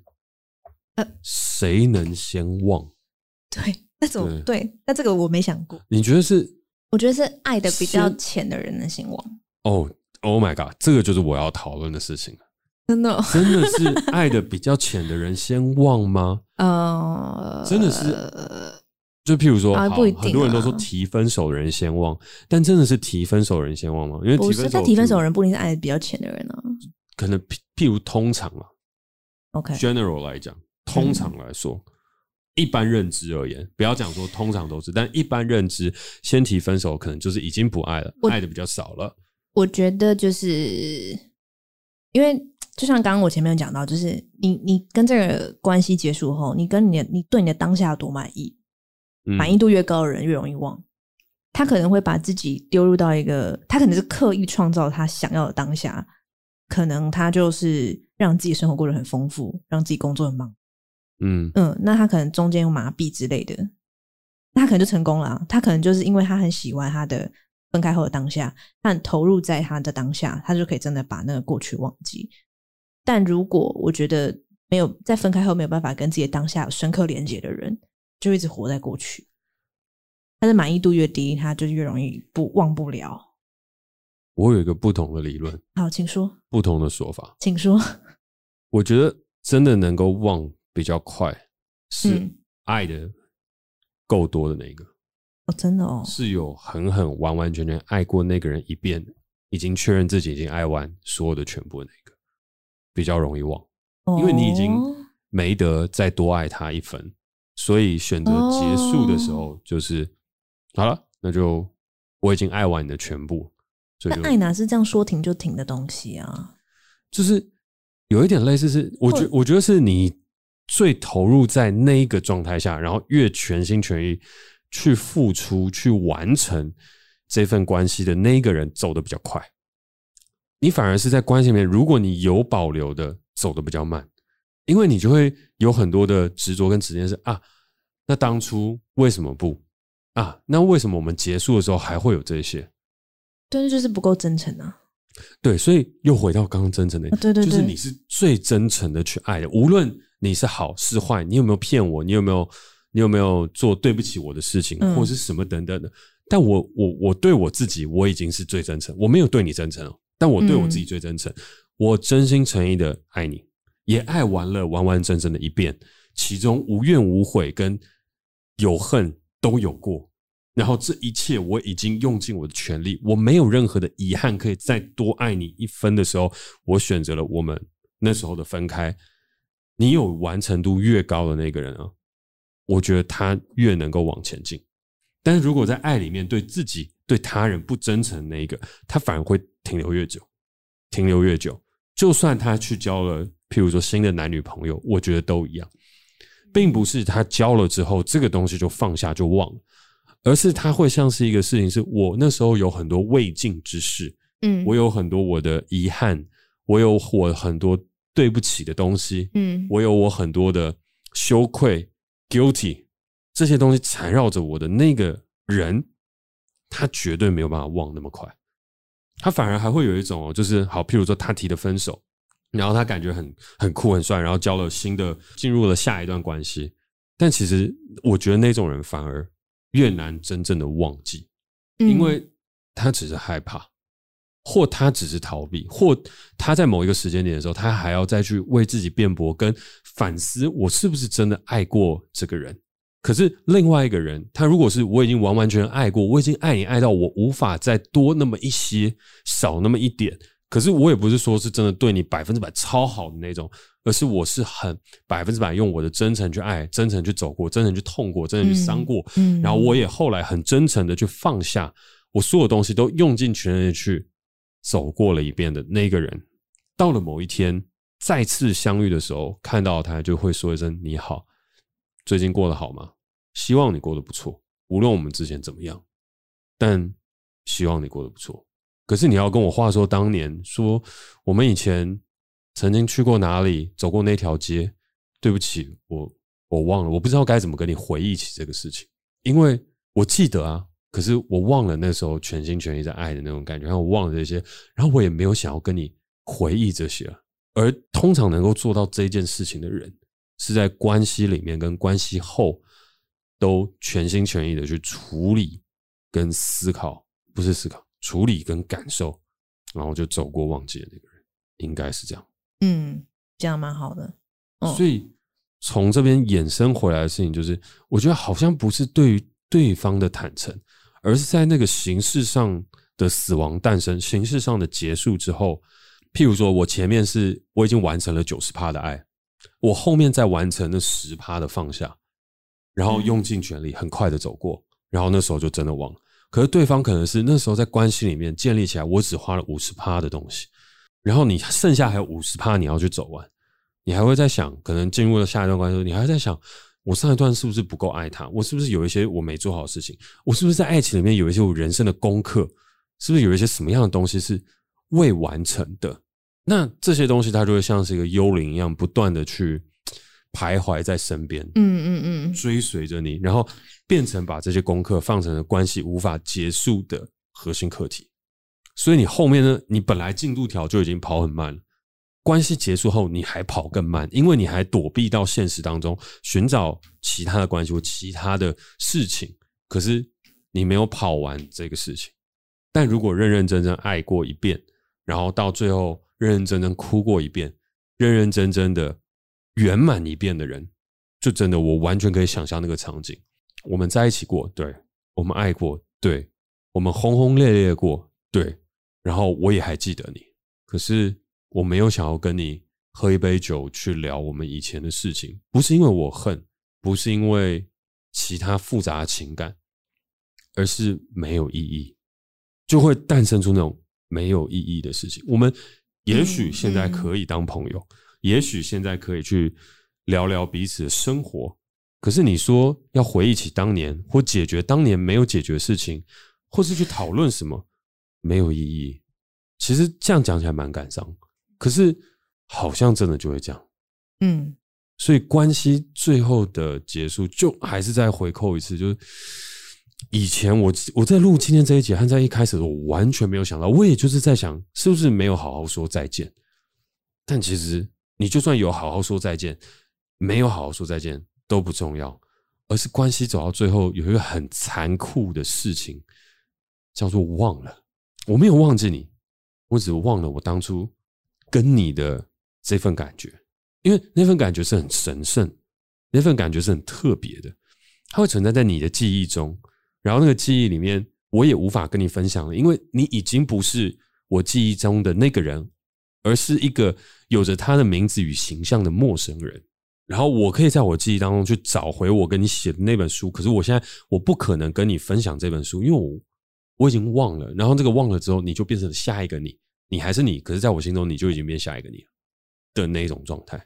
呃，谁能先忘？*laughs* 对，那怎么对？那这个我没想过。你觉得是？我觉得是爱的比较浅的人能先忘。哦，Oh my God，这个就是我要讨论的事情。真的，真的是爱的比较浅的人先忘吗？*laughs* 呃，真的是，就譬如说，好，很多人都说提分手的人先忘，但真的是提分手的人先忘吗？因为提分手，提分手的人不一定是爱的比较浅的人呢。可能譬譬如通常啊，OK，general 来讲，通常来说，一般认知而言，不要讲说通常都是，但一般认知，先提分手可能就是已经不爱了，爱的比较少了。我觉得就是因为。就像刚刚我前面有讲到，就是你你跟这个关系结束后，你跟你的你对你的当下有多满意，满意度越高的人越容易忘。他可能会把自己丢入到一个，他可能是刻意创造他想要的当下，可能他就是让自己生活过得很丰富，让自己工作很忙。嗯嗯，那他可能中间有麻痹之类的，那他可能就成功了。他可能就是因为他很喜欢他的分开后的当下，他很投入在他的当下，他就可以真的把那个过去忘记。但如果我觉得没有在分开后没有办法跟自己的当下有深刻连接的人，就一直活在过去。他的满意度越低，他就越容易不忘不了。我有一个不同的理论，好，请说。不同的说法，请说。*laughs* 我觉得真的能够忘比较快，是爱的够多的那个。哦，真的哦，是有狠狠完完全全爱过那个人一遍，已经确认自己已经爱完所有的全部的那个。比较容易忘，因为你已经没得再多爱他一分，所以选择结束的时候就是好了，那就我已经爱完你的全部。所以爱哪是这样说停就停的东西啊？就是有一点类似，是我觉我觉得是你最投入在那一个状态下，然后越全心全意去付出、去完成这份关系的那一个人走的比较快。你反而是在关系里面，如果你有保留的走的比较慢，因为你就会有很多的执着跟执念是啊，那当初为什么不啊？那为什么我们结束的时候还会有这些？但是，就是不够真诚啊。对，所以又回到刚刚真诚的，对对对，就是你是最真诚的去爱的，无论你是好是坏，你有没有骗我，你有没有你有没有做对不起我的事情，或者是什么等等的。但我我我对我自己，我已经是最真诚，我没有对你真诚哦，但我对我自己最真诚，我真心诚意的爱你，也爱完了完完整整的一遍，其中无怨无悔跟有恨都有过。然后这一切我已经用尽我的全力，我没有任何的遗憾可以再多爱你一分的时候，我选择了我们那时候的分开。你有完成度越高的那个人啊，我觉得他越能够往前进。但是如果在爱里面对自己、对他人不真诚的那一个，他反而会停留越久，停留越久。就算他去交了，譬如说新的男女朋友，我觉得都一样，并不是他交了之后这个东西就放下就忘了。而是他会像是一个事情，是我那时候有很多未尽之事，嗯，我有很多我的遗憾，我有我很多对不起的东西，嗯，我有我很多的羞愧，guilty，这些东西缠绕着我的那个人，他绝对没有办法忘那么快，他反而还会有一种，就是好，譬如说他提的分手，然后他感觉很很酷很帅，然后交了新的，进入了下一段关系，但其实我觉得那种人反而。越难真正的忘记，因为他只是害怕，或他只是逃避，或他在某一个时间点的时候，他还要再去为自己辩驳跟反思，我是不是真的爱过这个人？可是另外一个人，他如果是我已经完完全全爱过，我已经爱你爱到我无法再多那么一些，少那么一点。可是我也不是说是真的对你百分之百超好的那种。而是我是很百分之百用我的真诚去爱，真诚去走过，真诚去痛过，真诚去伤过，嗯，然后我也后来很真诚的去放下我所有东西，都用尽全力去走过了一遍的那个人，到了某一天再次相遇的时候，看到他就会说一声你好，最近过得好吗？希望你过得不错，无论我们之前怎么样，但希望你过得不错。可是你要跟我话说当年说我们以前。曾经去过哪里，走过那条街？对不起，我我忘了，我不知道该怎么跟你回忆起这个事情，因为我记得啊，可是我忘了那时候全心全意在爱的那种感觉，然后我忘了这些，然后我也没有想要跟你回忆这些。而通常能够做到这件事情的人，是在关系里面跟关系后都全心全意的去处理跟思考，不是思考，处理跟感受，然后就走过忘记的那个人，应该是这样。嗯，这样蛮好的。哦、所以从这边衍生回来的事情，就是我觉得好像不是对于对方的坦诚，而是在那个形式上的死亡诞生、形式上的结束之后。譬如说，我前面是我已经完成了九十趴的爱，我后面再完成那十趴的放下，然后用尽全力很快的走过，然后那时候就真的忘了。可是对方可能是那时候在关系里面建立起来，我只花了五十趴的东西。然后你剩下还有五十趴你要去走完，你还会在想，可能进入了下一段关系，你还会在想，我上一段是不是不够爱他？我是不是有一些我没做好的事情？我是不是在爱情里面有一些我人生的功课？是不是有一些什么样的东西是未完成的？那这些东西它就会像是一个幽灵一样，不断的去徘徊在身边，嗯嗯嗯，追随着你，然后变成把这些功课放成了关系无法结束的核心课题。所以你后面呢？你本来进度条就已经跑很慢了，关系结束后你还跑更慢，因为你还躲避到现实当中寻找其他的关系或其他的事情。可是你没有跑完这个事情。但如果认认真真爱过一遍，然后到最后认认真真哭过一遍，认认真真的圆满一遍的人，就真的我完全可以想象那个场景：我们在一起过，对，我们爱过，对，我们轰轰烈烈过，对。然后我也还记得你，可是我没有想要跟你喝一杯酒去聊我们以前的事情，不是因为我恨，不是因为其他复杂的情感，而是没有意义，就会诞生出那种没有意义的事情。我们也许现在可以当朋友，也许现在可以去聊聊彼此的生活，可是你说要回忆起当年，或解决当年没有解决的事情，或是去讨论什么？没有意义，其实这样讲起来蛮感伤，可是好像真的就会这样，嗯，所以关系最后的结束，就还是再回扣一次，就是以前我我在录今天这一集，和在一开始我完全没有想到，我也就是在想，是不是没有好好说再见？但其实你就算有好好说再见，没有好好说再见都不重要，而是关系走到最后有一个很残酷的事情，叫做忘了。我没有忘记你，我只忘了我当初跟你的这份感觉，因为那份感觉是很神圣，那份感觉是很特别的，它会存在在你的记忆中。然后那个记忆里面，我也无法跟你分享了，因为你已经不是我记忆中的那个人，而是一个有着他的名字与形象的陌生人。然后我可以在我记忆当中去找回我跟你写的那本书，可是我现在我不可能跟你分享这本书，因为我我已经忘了。然后这个忘了之后，你就变成了下一个你，你还是你，可是在我心中你就已经变下一个你了的那种状态。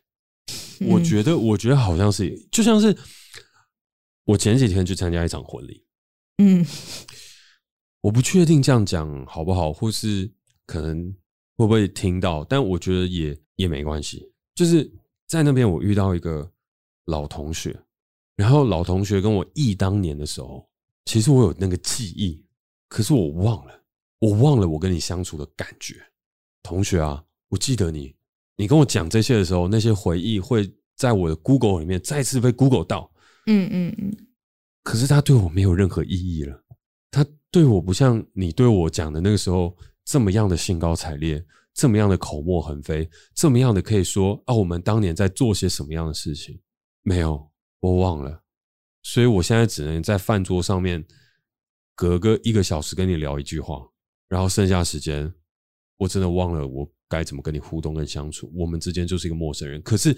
我觉得，我觉得好像是，就像是我前几天去参加一场婚礼。嗯，我不确定这样讲好不好，或是可能会不会听到，但我觉得也也没关系。就是在那边，我遇到一个老同学，然后老同学跟我忆当年的时候，其实我有那个记忆，可是我忘了，我忘了我跟你相处的感觉。同学啊，我记得你，你跟我讲这些的时候，那些回忆会在我的 Google 里面再次被 Google 到。嗯嗯嗯。可是他对我没有任何意义了，他对我不像你对我讲的那个时候这么样的兴高采烈，这么样的口沫横飞，这么样的可以说啊，我们当年在做些什么样的事情？没有，我忘了，所以我现在只能在饭桌上面隔个一个小时跟你聊一句话，然后剩下时间我真的忘了我该怎么跟你互动跟相处，我们之间就是一个陌生人。可是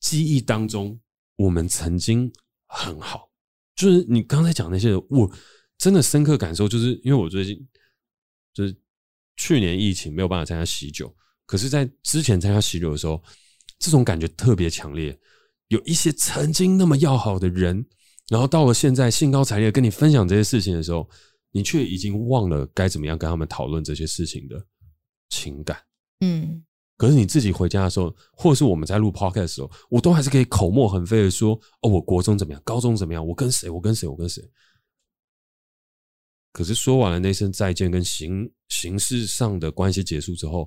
记忆当中，我们曾经很好。就是你刚才讲那些，我真的深刻感受，就是因为我最近就是去年疫情没有办法参加喜酒，可是，在之前参加喜酒的时候，这种感觉特别强烈。有一些曾经那么要好的人，然后到了现在兴高采烈跟你分享这些事情的时候，你却已经忘了该怎么样跟他们讨论这些事情的情感。嗯。可是你自己回家的时候，或者是我们在录 podcast 的时候，我都还是可以口沫横飞的说：“哦，我国中怎么样，高中怎么样，我跟谁，我跟谁，我跟谁。”可是说完了那声再见，跟形形式上的关系结束之后，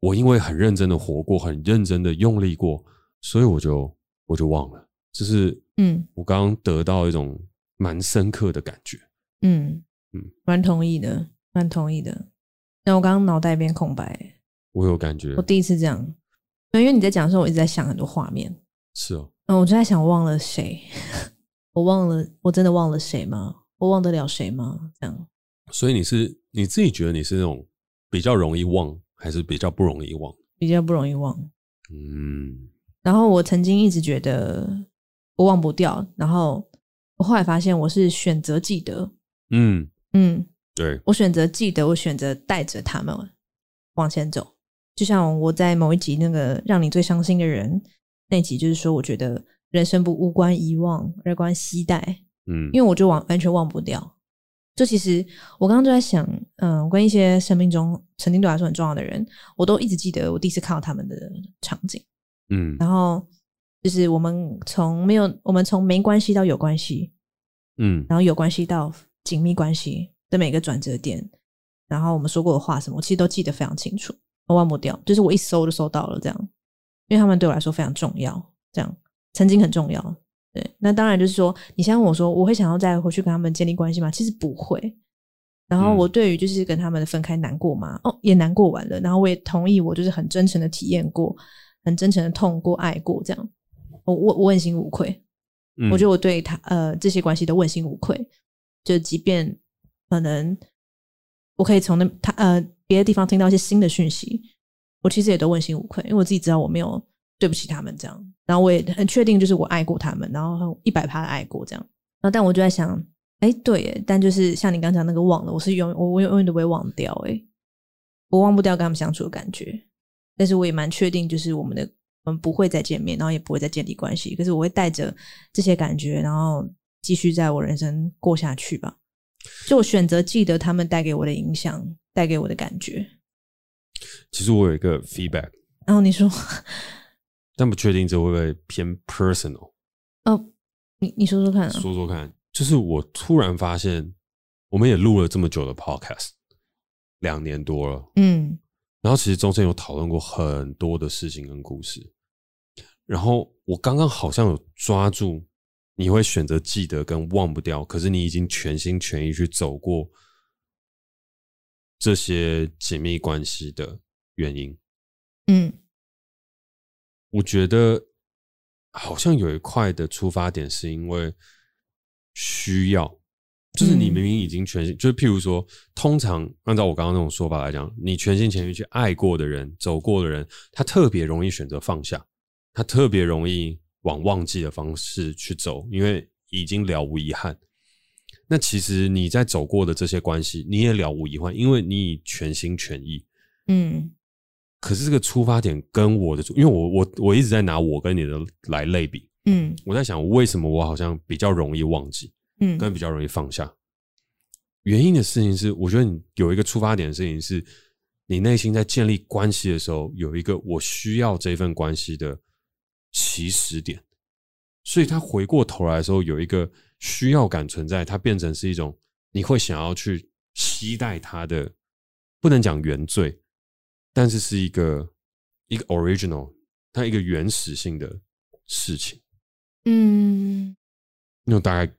我因为很认真的活过，很认真的用力过，所以我就我就忘了。就是嗯，我刚刚得到一种蛮深刻的感觉。嗯嗯，蛮同意的，蛮同意的。但我刚刚脑袋一片空白。我有感觉，我第一次这样，因为你在讲的时候，我一直在想很多画面。是哦，嗯，我就在想，我忘了谁？*laughs* 我忘了，我真的忘了谁吗？我忘得了谁吗？这样。所以你是你自己觉得你是那种比较容易忘，还是比较不容易忘？比较不容易忘。嗯。然后我曾经一直觉得我忘不掉，然后我后来发现我是选择记得。嗯嗯，对，我选择记得，我选择带着他们往前走。就像我在某一集那个让你最伤心的人那集，就是说，我觉得人生不无关遗忘，而关携带。嗯，因为我就完完全忘不掉。就其实我刚刚就在想，嗯，我跟一些生命中曾经对我来说很重要的人，我都一直记得我第一次看到他们的场景。嗯，然后就是我们从没有，我们从没关系到有关系，嗯，然后有关系到紧密关系的每个转折点，然后我们说过的话什么，我其实都记得非常清楚。我忘不掉，就是我一搜就搜到了这样，因为他们对我来说非常重要，这样曾经很重要。对，那当然就是说，你现在问我说，我会想要再回去跟他们建立关系吗？其实不会。然后我对于就是跟他们的分开难过吗？哦，也难过完了。然后我也同意，我就是很真诚的体验过，很真诚的痛过、爱过，这样。我我我问心无愧。嗯，我觉得我对他呃这些关系都问心无愧。就即便可能我可以从那他呃。别的地方听到一些新的讯息，我其实也都问心无愧，因为我自己知道我没有对不起他们这样，然后我也很确定就是我爱过他们，然后一百趴的爱过这样。然后但我就在想，哎，对，但就是像你刚讲那个忘了，我是永我我永远都不会忘掉，哎，我忘不掉跟他们相处的感觉，但是我也蛮确定，就是我们的我们不会再见面，然后也不会再建立关系，可是我会带着这些感觉，然后继续在我人生过下去吧。就我选择记得他们带给我的影响。带给我的感觉，其实我有一个 feedback，然后你说，但不确定这会不会偏 personal。哦，你你说说看啊，说说看，就是我突然发现，我们也录了这么久的 podcast，两年多了，嗯，然后其实中间有讨论过很多的事情跟故事，然后我刚刚好像有抓住你会选择记得跟忘不掉，可是你已经全心全意去走过这些紧密关系的原因，嗯，我觉得好像有一块的出发点是因为。需要，就是你明明已经全心，嗯、就是譬如说，通常按照我刚刚那种说法来讲，你全心全意去爱过的人、走过的人，他特别容易选择放下，他特别容易往忘记的方式去走，因为已经了无遗憾。那其实你在走过的这些关系，你也了无遗憾，因为你已全心全意。嗯，可是这个出发点跟我的，因为我我我一直在拿我跟你的来类比。嗯，我在想，为什么我好像比较容易忘记，嗯，跟比较容易放下？原因的事情是，我觉得你有一个出发点的事情是，你内心在建立关系的时候，有一个我需要这份关系的起始点，所以他回过头来的时候，有一个需要感存在，它变成是一种你会想要去期待他的，不能讲原罪，但是是一个一个 original，它一个原始性的事情。嗯，那我大概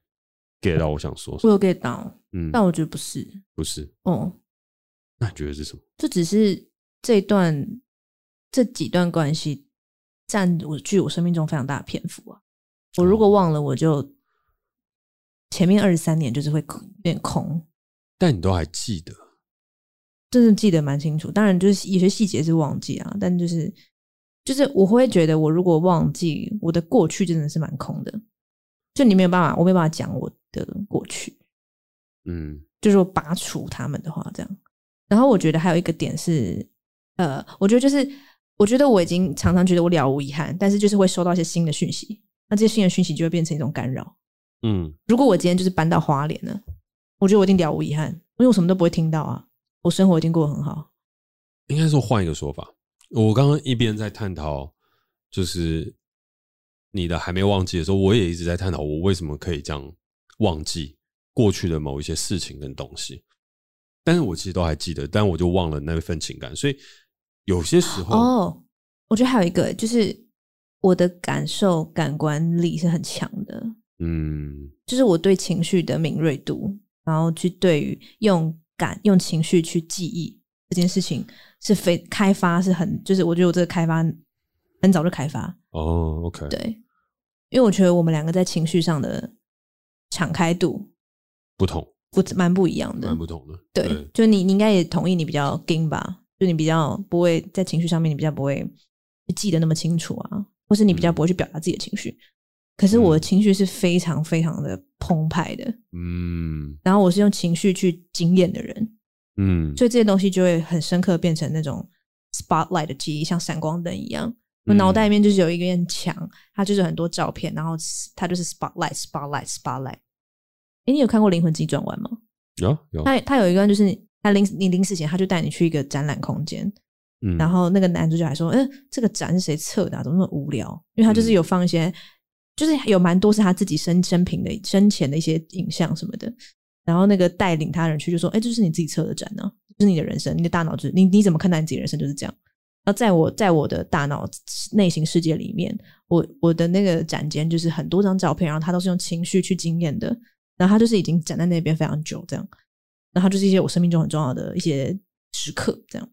get 到我想说什么，我有 get 到，嗯，但我觉得不是，不是，哦，那你觉得是什么？这只是这段这几段关系占我据我生命中非常大的篇幅啊。我如果忘了，我就前面二十三年就是会变空。但你都还记得，真的记得蛮清楚。当然，就是有些细节是忘记啊，但就是。就是我会觉得，我如果忘记我的过去，真的是蛮空的。就你没有办法，我没办法讲我的过去。嗯，就是说拔除他们的话，这样。然后我觉得还有一个点是，呃，我觉得就是，我觉得我已经常常觉得我了无遗憾，但是就是会收到一些新的讯息，那这些新的讯息就会变成一种干扰。嗯，如果我今天就是搬到花莲了，我觉得我一定了无遗憾，因为我什么都不会听到啊，我生活已经过得很好。应该说换一个说法。我刚刚一边在探讨，就是你的还没忘记的时候，我也一直在探讨我为什么可以这样忘记过去的某一些事情跟东西。但是我其实都还记得，但我就忘了那份情感。所以有些时候，哦，我觉得还有一个就是我的感受感官力是很强的，嗯，就是我对情绪的敏锐度，然后去对于用感用情绪去记忆这件事情。是非开发是很，就是我觉得我这个开发很早就开发哦，OK，对，因为我觉得我们两个在情绪上的敞开度不同，不蛮不一样的，蛮不同的。对，对就你你应该也同意，你比较硬吧？就你比较不会在情绪上面，你比较不会记得那么清楚啊，或是你比较不会去表达自己的情绪。嗯、可是我的情绪是非常非常的澎湃的，嗯，然后我是用情绪去惊艳的人。嗯，所以这些东西就会很深刻，变成那种 spotlight 的记忆，像闪光灯一样。我脑袋里面就是有一面墙，它就是很多照片，然后它就是 spotlight，spotlight，spotlight。哎，你有看过《灵魂急转弯》吗？有有。他他有一个就是他临你临死前，他就带你去一个展览空间，嗯，然后那个男主角还说：“嗯，这个展是谁策的啊？怎么那么无聊？”因为他就是有放一些，就是有蛮多是他自己生生平的生前的一些影像什么的。然后那个带领他人去就说：“哎，这是你自己策的展呢，这是你的人生，你的大脑就是你你怎么看待你自己人生就是这样。”那在我在我的大脑内心世界里面，我我的那个展间就是很多张照片，然后他都是用情绪去经验的，然后他就是已经展在那边非常久，这样，然后就是一些我生命中很重要的一些时刻，这样。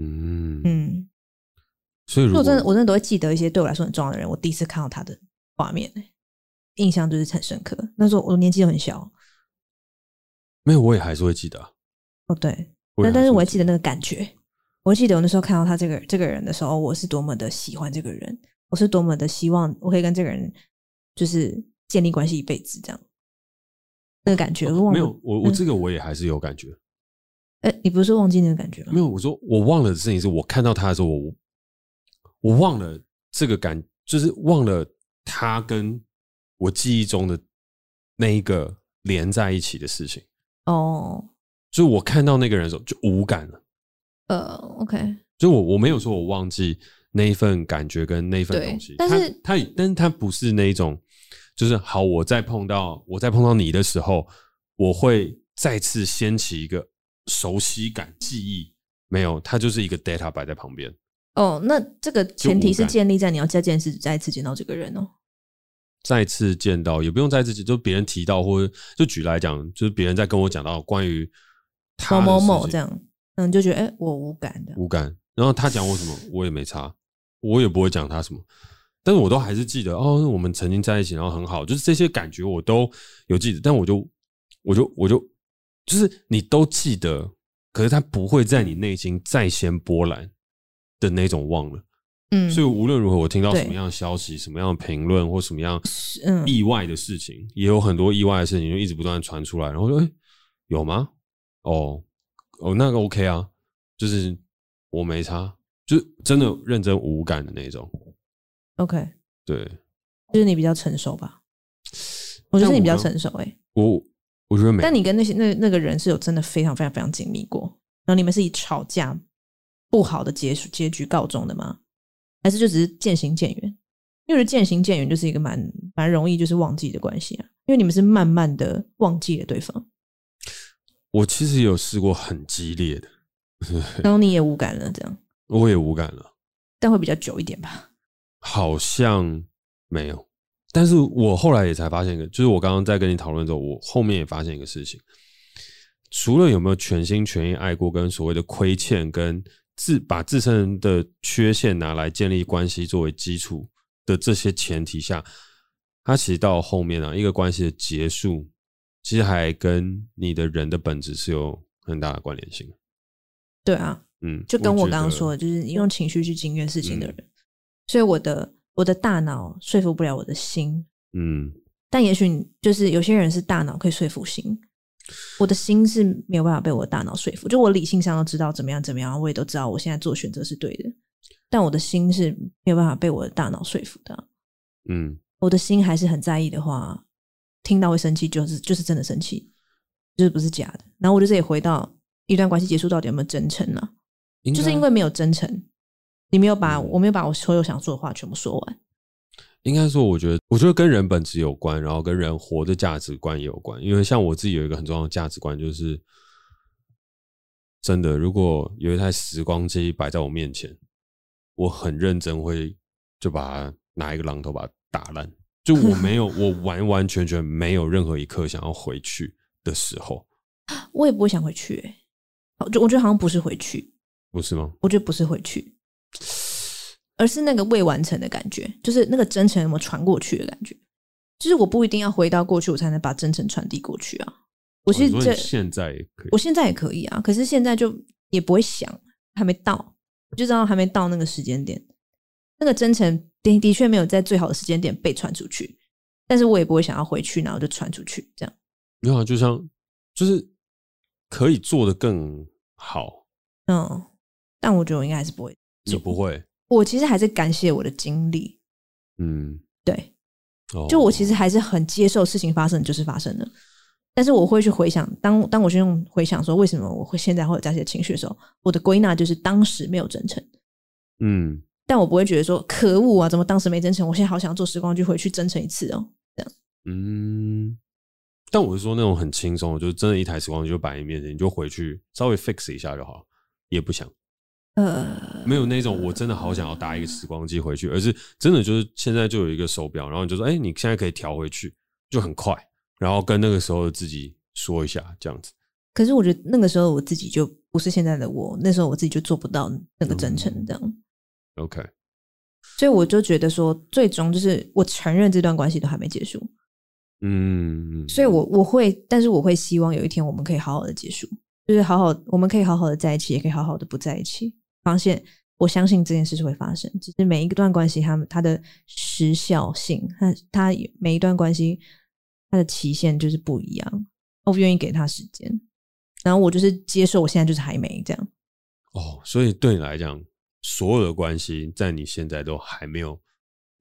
嗯嗯，所以如果我真的我真的都会记得一些对我来说很重要的人，我第一次看到他的画面，印象就是很深刻。那时候我年纪又很小。没有，我也还是会记得。哦，对，但但是我还记得那个感觉。我记得我那时候看到他这个这个人的时候，我是多么的喜欢这个人，我是多么的希望我可以跟这个人就是建立关系一辈子这样。那个感觉，没有，我我这个我也还是有感觉。哎、嗯，你不是说忘记那个感觉吗？没有，我说我忘了的事情是我看到他的时候，我我忘了这个感，就是忘了他跟我记忆中的那一个连在一起的事情。哦，就我看到那个人的时候就无感了。呃，OK，就我我没有说我忘记那一份感觉跟那一份东西，但是他他，但是他不是那一种，就是好，我再碰到我再碰到你的时候，我会再次掀起一个熟悉感、记忆。没有，它就是一个 data 摆在旁边。哦，那这个前提是建立在你要再见是再次见到这个人哦。再次见到也不用再次见，就别人提到或者就举来讲，就是别人在跟我讲到关于某某某这样，嗯，就觉得哎、欸，我无感的，无感。然后他讲我什么，*laughs* 我也没差，我也不会讲他什么，但是我都还是记得哦，我们曾经在一起，然后很好，就是这些感觉我都有记得。但我就我就我就就是你都记得，可是他不会在你内心再掀波澜的那种忘了。嗯，所以无论如何，我听到什么样的消息、什么样的评论或什么样意外的事情，也有很多意外的事情就一直不断传出来，然后说：“哎，有吗？哦，哦，那个 OK 啊，就是我没差，就是真的认真无感的那种。”OK，对，就是你比较成熟吧？我觉得你比较成熟。哎，我我觉得没，但你跟那些那那个人是有真的非常非常非常紧密过，然后你们是以吵架不好的结束结局告终的吗？还是就只是渐行渐远，因为渐行渐远就是一个蛮蛮容易就是忘记的关系啊。因为你们是慢慢的忘记了对方。我其实有试过很激烈的，*laughs* 然后你也无感了，这样我也无感了，但会比较久一点吧？好像没有，但是我后来也才发现一个，就是我刚刚在跟你讨论之后，我后面也发现一个事情，除了有没有全心全意爱过，跟所谓的亏欠跟。自把自身的缺陷拿来建立关系作为基础的这些前提下，它其实到后面啊，一个关系的结束，其实还跟你的人的本质是有很大的关联性。对啊，嗯，就跟我刚刚说的，就是你用情绪去经验事情的人，嗯、所以我的我的大脑说服不了我的心，嗯，但也许就是有些人是大脑可以说服心。我的心是没有办法被我的大脑说服，就我理性上都知道怎么样怎么样，我也都知道我现在做选择是对的，但我的心是没有办法被我的大脑说服的。嗯，我的心还是很在意的话，听到会生气，就是就是真的生气，就是不是假的。然后我就这里回到一段关系结束到底有没有真诚呢？就是因为没有真诚，你没有把我没有把我所有想说的话全部说完。应该说，我觉得，我觉得跟人本质有关，然后跟人活的价值观也有关。因为像我自己有一个很重要的价值观，就是真的，如果有一台时光机摆在我面前，我很认真会就把它拿一个榔头把它打烂。就我没有，*laughs* 我完完全全没有任何一刻想要回去的时候，我也不会想回去。我，就我觉得好像不是回去，不是吗？我觉得不是回去。而是那个未完成的感觉，就是那个真诚有没有传过去的感觉。就是我不一定要回到过去，我才能把真诚传递过去啊。我其实这现在也可以，我现在也可以啊。可是现在就也不会想，还没到，就知道还没到那个时间点。那个真诚的的确没有在最好的时间点被传出去，但是我也不会想要回去，然后就传出去这样。没有啊，就像就是可以做的更好。嗯，但我觉得我应该还是不会，你不会。我其实还是感谢我的经历，嗯，对，就我其实还是很接受事情发生就是发生的，但是我会去回想，当当我去用回想说为什么我会现在会有这些情绪的时候，我的归纳就是当时没有真诚，嗯，但我不会觉得说可恶啊，怎么当时没真诚？我现在好想要坐时光机回去真诚一次哦，这样，嗯，但我是说那种很轻松，就是真的一台时光机就摆你面前，你就回去稍微 fix 一下就好，也不想。呃，没有那种我真的好想要搭一个时光机回去，而是真的就是现在就有一个手表，然后你就说，哎，你现在可以调回去，就很快，然后跟那个时候的自己说一下，这样子。可是我觉得那个时候我自己就不是现在的我，那时候我自己就做不到那个真诚，这样。嗯，OK，所以我就觉得说，最终就是我承认这段关系都还没结束。嗯，所以我我会，但是我会希望有一天我们可以好好的结束，就是好好，我们可以好好的在一起，也可以好好的不在一起。发现，我相信这件事是会发生，只是每一段关系，它它的时效性，它它每一段关系，它的期限就是不一样。我不愿意给他时间，然后我就是接受，我现在就是还没这样。哦，所以对你来讲，所有的关系在你现在都还没有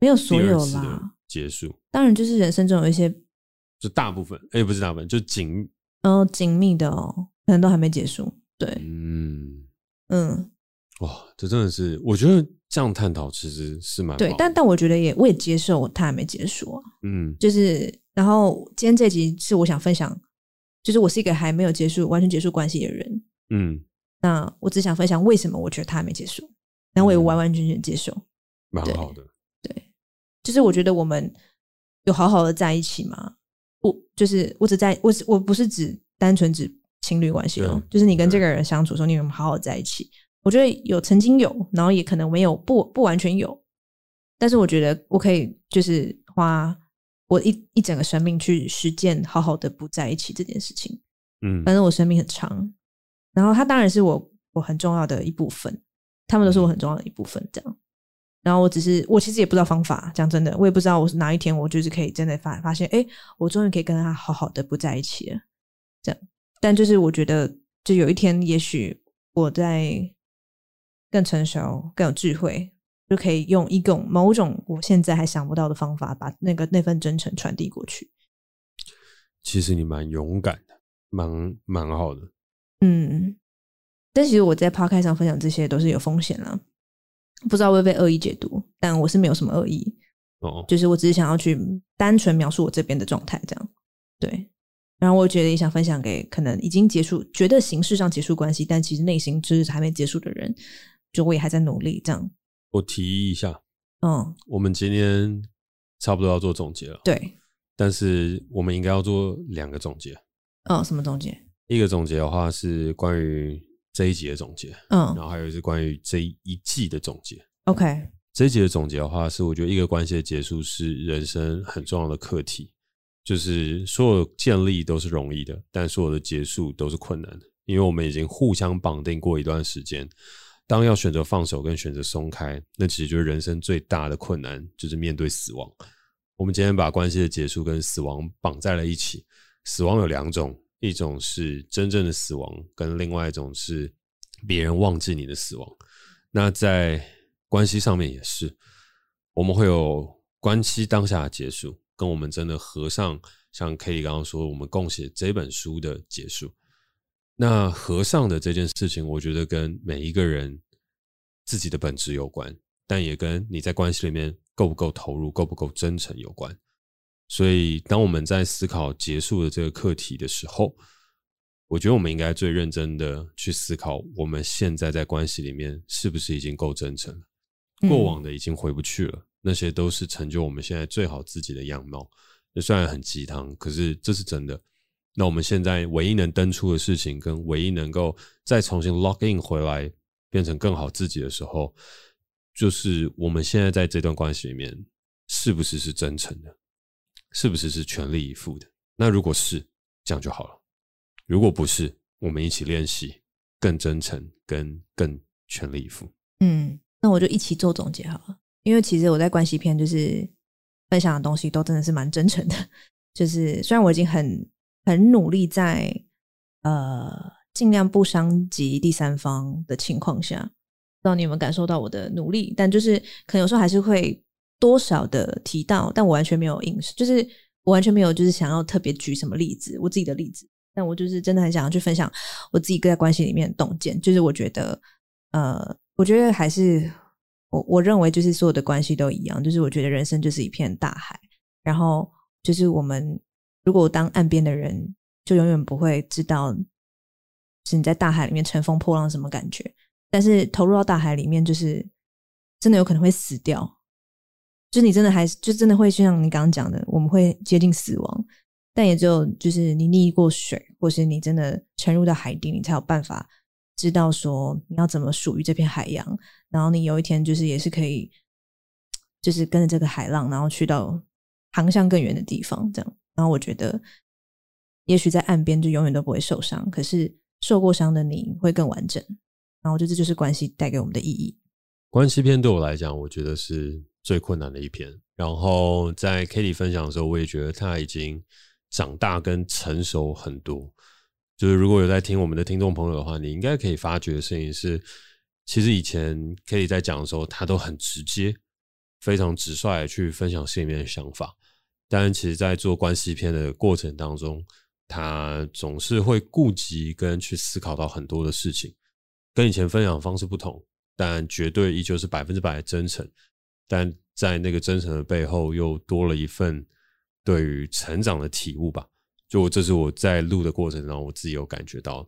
没有所有啦结束。当然，就是人生中有一些，就大部分，哎，不是大部分，就紧哦紧密的哦，可能都还没结束。对，嗯嗯。哇，这真的是，我觉得这样探讨其实是蛮对，但但我觉得也我也接受他还没结束啊，嗯，就是然后今天这集是我想分享，就是我是一个还没有结束完全结束关系的人，嗯，那我只想分享为什么我觉得他还没结束，然后我也完完全全接受，蛮、嗯、好的，对，就是我觉得我们有好好的在一起吗？我就是我只在我我不是指单纯指情侣关系哦，就是你跟这个人相处的时候，你有没有好好在一起？我觉得有曾经有，然后也可能没有，不不完全有。但是我觉得我可以就是花我一一整个生命去实践好好的不在一起这件事情。嗯，反正我生命很长，然后他当然是我我很重要的一部分，他们都是我很重要的一部分。这样，然后我只是我其实也不知道方法，讲真的，我也不知道我是哪一天我就是可以真的发发现，哎，我终于可以跟他好好的不在一起了。这样，但就是我觉得，就有一天，也许我在。更成熟、更有智慧，就可以用一种某种我现在还想不到的方法，把那个那份真诚传递过去。其实你蛮勇敢的，蛮蛮好的。嗯，但其实我在 Podcast 上分享这些都是有风险了，不知道会不会被恶意解读，但我是没有什么恶意。哦，就是我只是想要去单纯描述我这边的状态，这样。对，然后我觉得也想分享给可能已经结束、觉得形式上结束关系，但其实内心就是还没结束的人。就我也还在努力，这样。我提议一下，嗯，我们今天差不多要做总结了，对。但是我们应该要做两个总结，嗯，什么总结？一个总结的话是关于这一集的总结，嗯，然后还有是关于这一季的总结。OK，这一集的总结的话是，我觉得一个关系的结束是人生很重要的课题，就是所有建立都是容易的，但所有的结束都是困难的，因为我们已经互相绑定过一段时间。当要选择放手跟选择松开，那其实就是人生最大的困难，就是面对死亡。我们今天把关系的结束跟死亡绑在了一起。死亡有两种，一种是真正的死亡，跟另外一种是别人忘记你的死亡。那在关系上面也是，我们会有关系当下的结束，跟我们真的合上，像 Katie 刚刚说，我们共写这本书的结束。那和尚的这件事情，我觉得跟每一个人自己的本质有关，但也跟你在关系里面够不够投入、够不够真诚有关。所以，当我们在思考结束的这个课题的时候，我觉得我们应该最认真的去思考，我们现在在关系里面是不是已经够真诚了？过往的已经回不去了，那些都是成就我们现在最好自己的样貌。那虽然很鸡汤，可是这是真的。那我们现在唯一能登出的事情，跟唯一能够再重新 log in 回来，变成更好自己的时候，就是我们现在在这段关系里面，是不是是真诚的？是不是是全力以赴的？那如果是，这样就好了；如果不是，我们一起练习更真诚，跟更全力以赴。嗯，那我就一起做总结好了。因为其实我在关系篇就是分享的东西都真的是蛮真诚的，就是虽然我已经很。很努力在呃尽量不伤及第三方的情况下，不知道你有没有感受到我的努力？但就是可能有时候还是会多少的提到，但我完全没有硬，就是我完全没有就是想要特别举什么例子，我自己的例子。但我就是真的很想要去分享我自己在关系里面的洞见，就是我觉得呃，我觉得还是我我认为就是所有的关系都一样，就是我觉得人生就是一片大海，然后就是我们。如果当岸边的人，就永远不会知道是你在大海里面乘风破浪什么感觉。但是投入到大海里面，就是真的有可能会死掉。就你真的还是就真的会像你刚刚讲的，我们会接近死亡。但也只有就是你溺过水，或是你真的沉入到海底，你才有办法知道说你要怎么属于这片海洋。然后你有一天就是也是可以，就是跟着这个海浪，然后去到航向更远的地方，这样。然后我觉得，也许在岸边就永远都不会受伤，可是受过伤的你会更完整。然后我觉得这就是关系带给我们的意义。关系篇对我来讲，我觉得是最困难的一篇。然后在 Katie 分享的时候，我也觉得他已经长大跟成熟很多。就是如果有在听我们的听众朋友的话，你应该可以发觉的事情是，其实以前 Katie 在讲的时候，他都很直接、非常直率的去分享心里面的想法。但其实，在做关系片的过程当中，他总是会顾及跟去思考到很多的事情，跟以前分享方式不同。但绝对依旧是百分之百的真诚。但在那个真诚的背后，又多了一份对于成长的体悟吧。就这是我在录的过程当中，我自己有感觉到。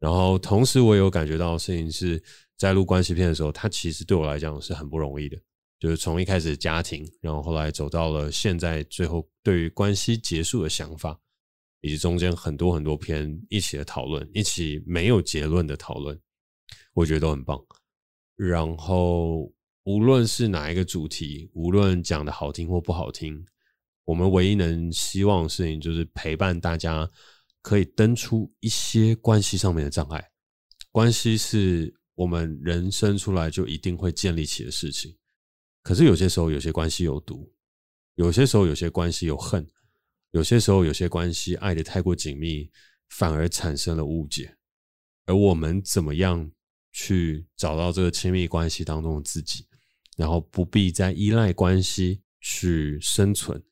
然后同时，我也有感觉到的事情是在录关系片的时候，它其实对我来讲是很不容易的。就是从一开始家庭，然后后来走到了现在，最后对于关系结束的想法，以及中间很多很多篇一起的讨论，一起没有结论的讨论，我觉得都很棒。然后无论是哪一个主题，无论讲的好听或不好听，我们唯一能希望的事情就是陪伴大家，可以登出一些关系上面的障碍。关系是我们人生出来就一定会建立起的事情。可是有些时候，有些关系有毒；有些时候，有些关系有恨；有些时候，有些关系爱得太过紧密，反而产生了误解。而我们怎么样去找到这个亲密关系当中的自己，然后不必再依赖关系去生存，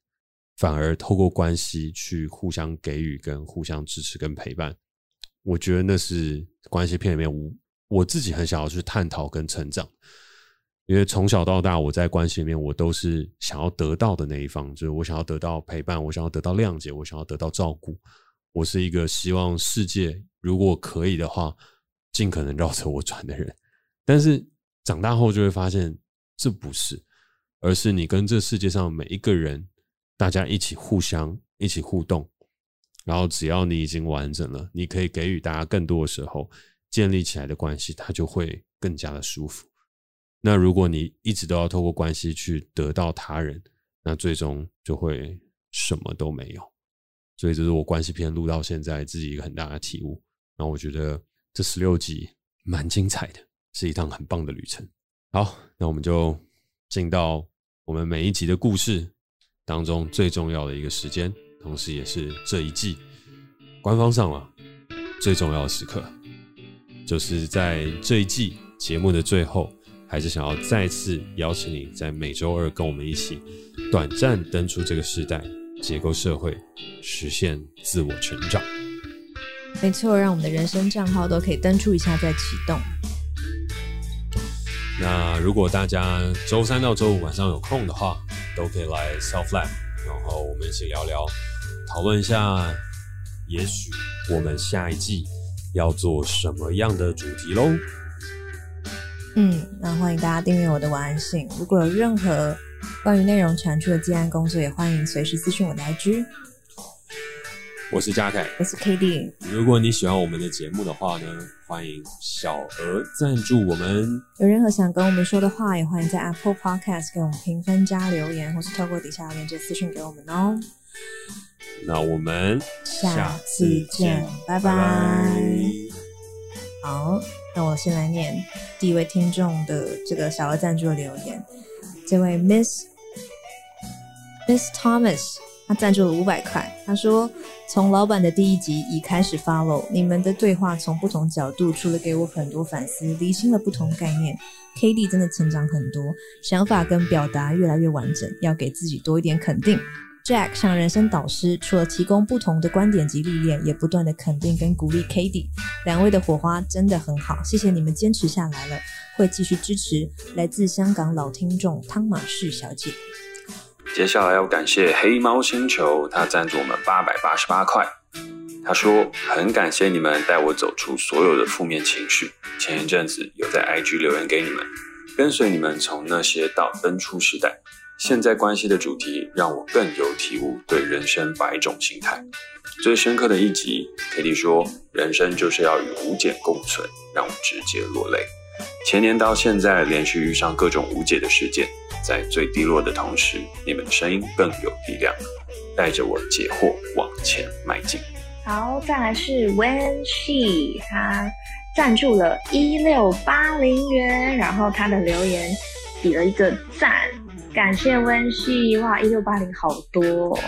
反而透过关系去互相给予、跟互相支持、跟陪伴。我觉得那是关系片里面我我自己很想要去探讨跟成长。因为从小到大，我在关系里面，我都是想要得到的那一方，就是我想要得到陪伴，我想要得到谅解，我想要得到照顾。我是一个希望世界如果可以的话，尽可能绕着我转的人。但是长大后就会发现，这不是，而是你跟这世界上每一个人，大家一起互相一起互动，然后只要你已经完整了，你可以给予大家更多的时候，建立起来的关系，它就会更加的舒服。那如果你一直都要透过关系去得到他人，那最终就会什么都没有。所以这是我关系片录到现在自己一个很大的体悟。然后我觉得这十六集蛮精彩的，是一趟很棒的旅程。好，那我们就进到我们每一集的故事当中最重要的一个时间，同时也是这一季官方上了最重要的时刻，就是在这一季节目的最后。还是想要再次邀请你在每周二跟我们一起短暂登出这个时代，结构社会，实现自我成长。没错，让我们的人生账号都可以登出一下再启动。那如果大家周三到周五晚上有空的话，都可以来 Self Lab，然后我们一起聊聊，讨论一下，也许我们下一季要做什么样的主题喽。嗯，那欢迎大家订阅我的晚安信。如果有任何关于内容产出的接案工作，也欢迎随时私讯我的 IG。我是嘉凯，我是 KD。如果你喜欢我们的节目的话呢，欢迎小额赞助我们。有任何想跟我们说的话，也欢迎在 Apple Podcast 给我们评分加留言，或是透过底下的链接私讯给我们哦。那我们下次见，拜拜。拜拜。好，那我先来念第一位听众的这个小额赞助的留言。这位 Miss Miss Thomas，他赞助了五百块。他说：“从老板的第一集已开始 follow 你们的对话，从不同角度，除了给我很多反思，厘清了不同概念。KD 真的成长很多，想法跟表达越来越完整，要给自己多一点肯定。” Jack 像人生导师，除了提供不同的观点及历练，也不断的肯定跟鼓励 Katy。两位的火花真的很好，谢谢你们坚持下来了，会继续支持。来自香港老听众汤马士小姐。接下来要感谢黑猫星球，他赞助我们八百八十八块。他说很感谢你们带我走出所有的负面情绪。前一阵子有在 IG 留言给你们，跟随你们从那些到登出时代。现在关系的主题让我更有体悟，对人生百种心态。最深刻的一集，KD 说：“人生就是要与无解共存，让我直接落泪。”前年到现在，连续遇上各种无解的事件，在最低落的同时，你们的声音更有力量，带着我解惑往前迈进。好，再来是 When She，他赞助了一六八零元，然后他的留言比了一个赞。感谢温煦哇一六八零好多哦。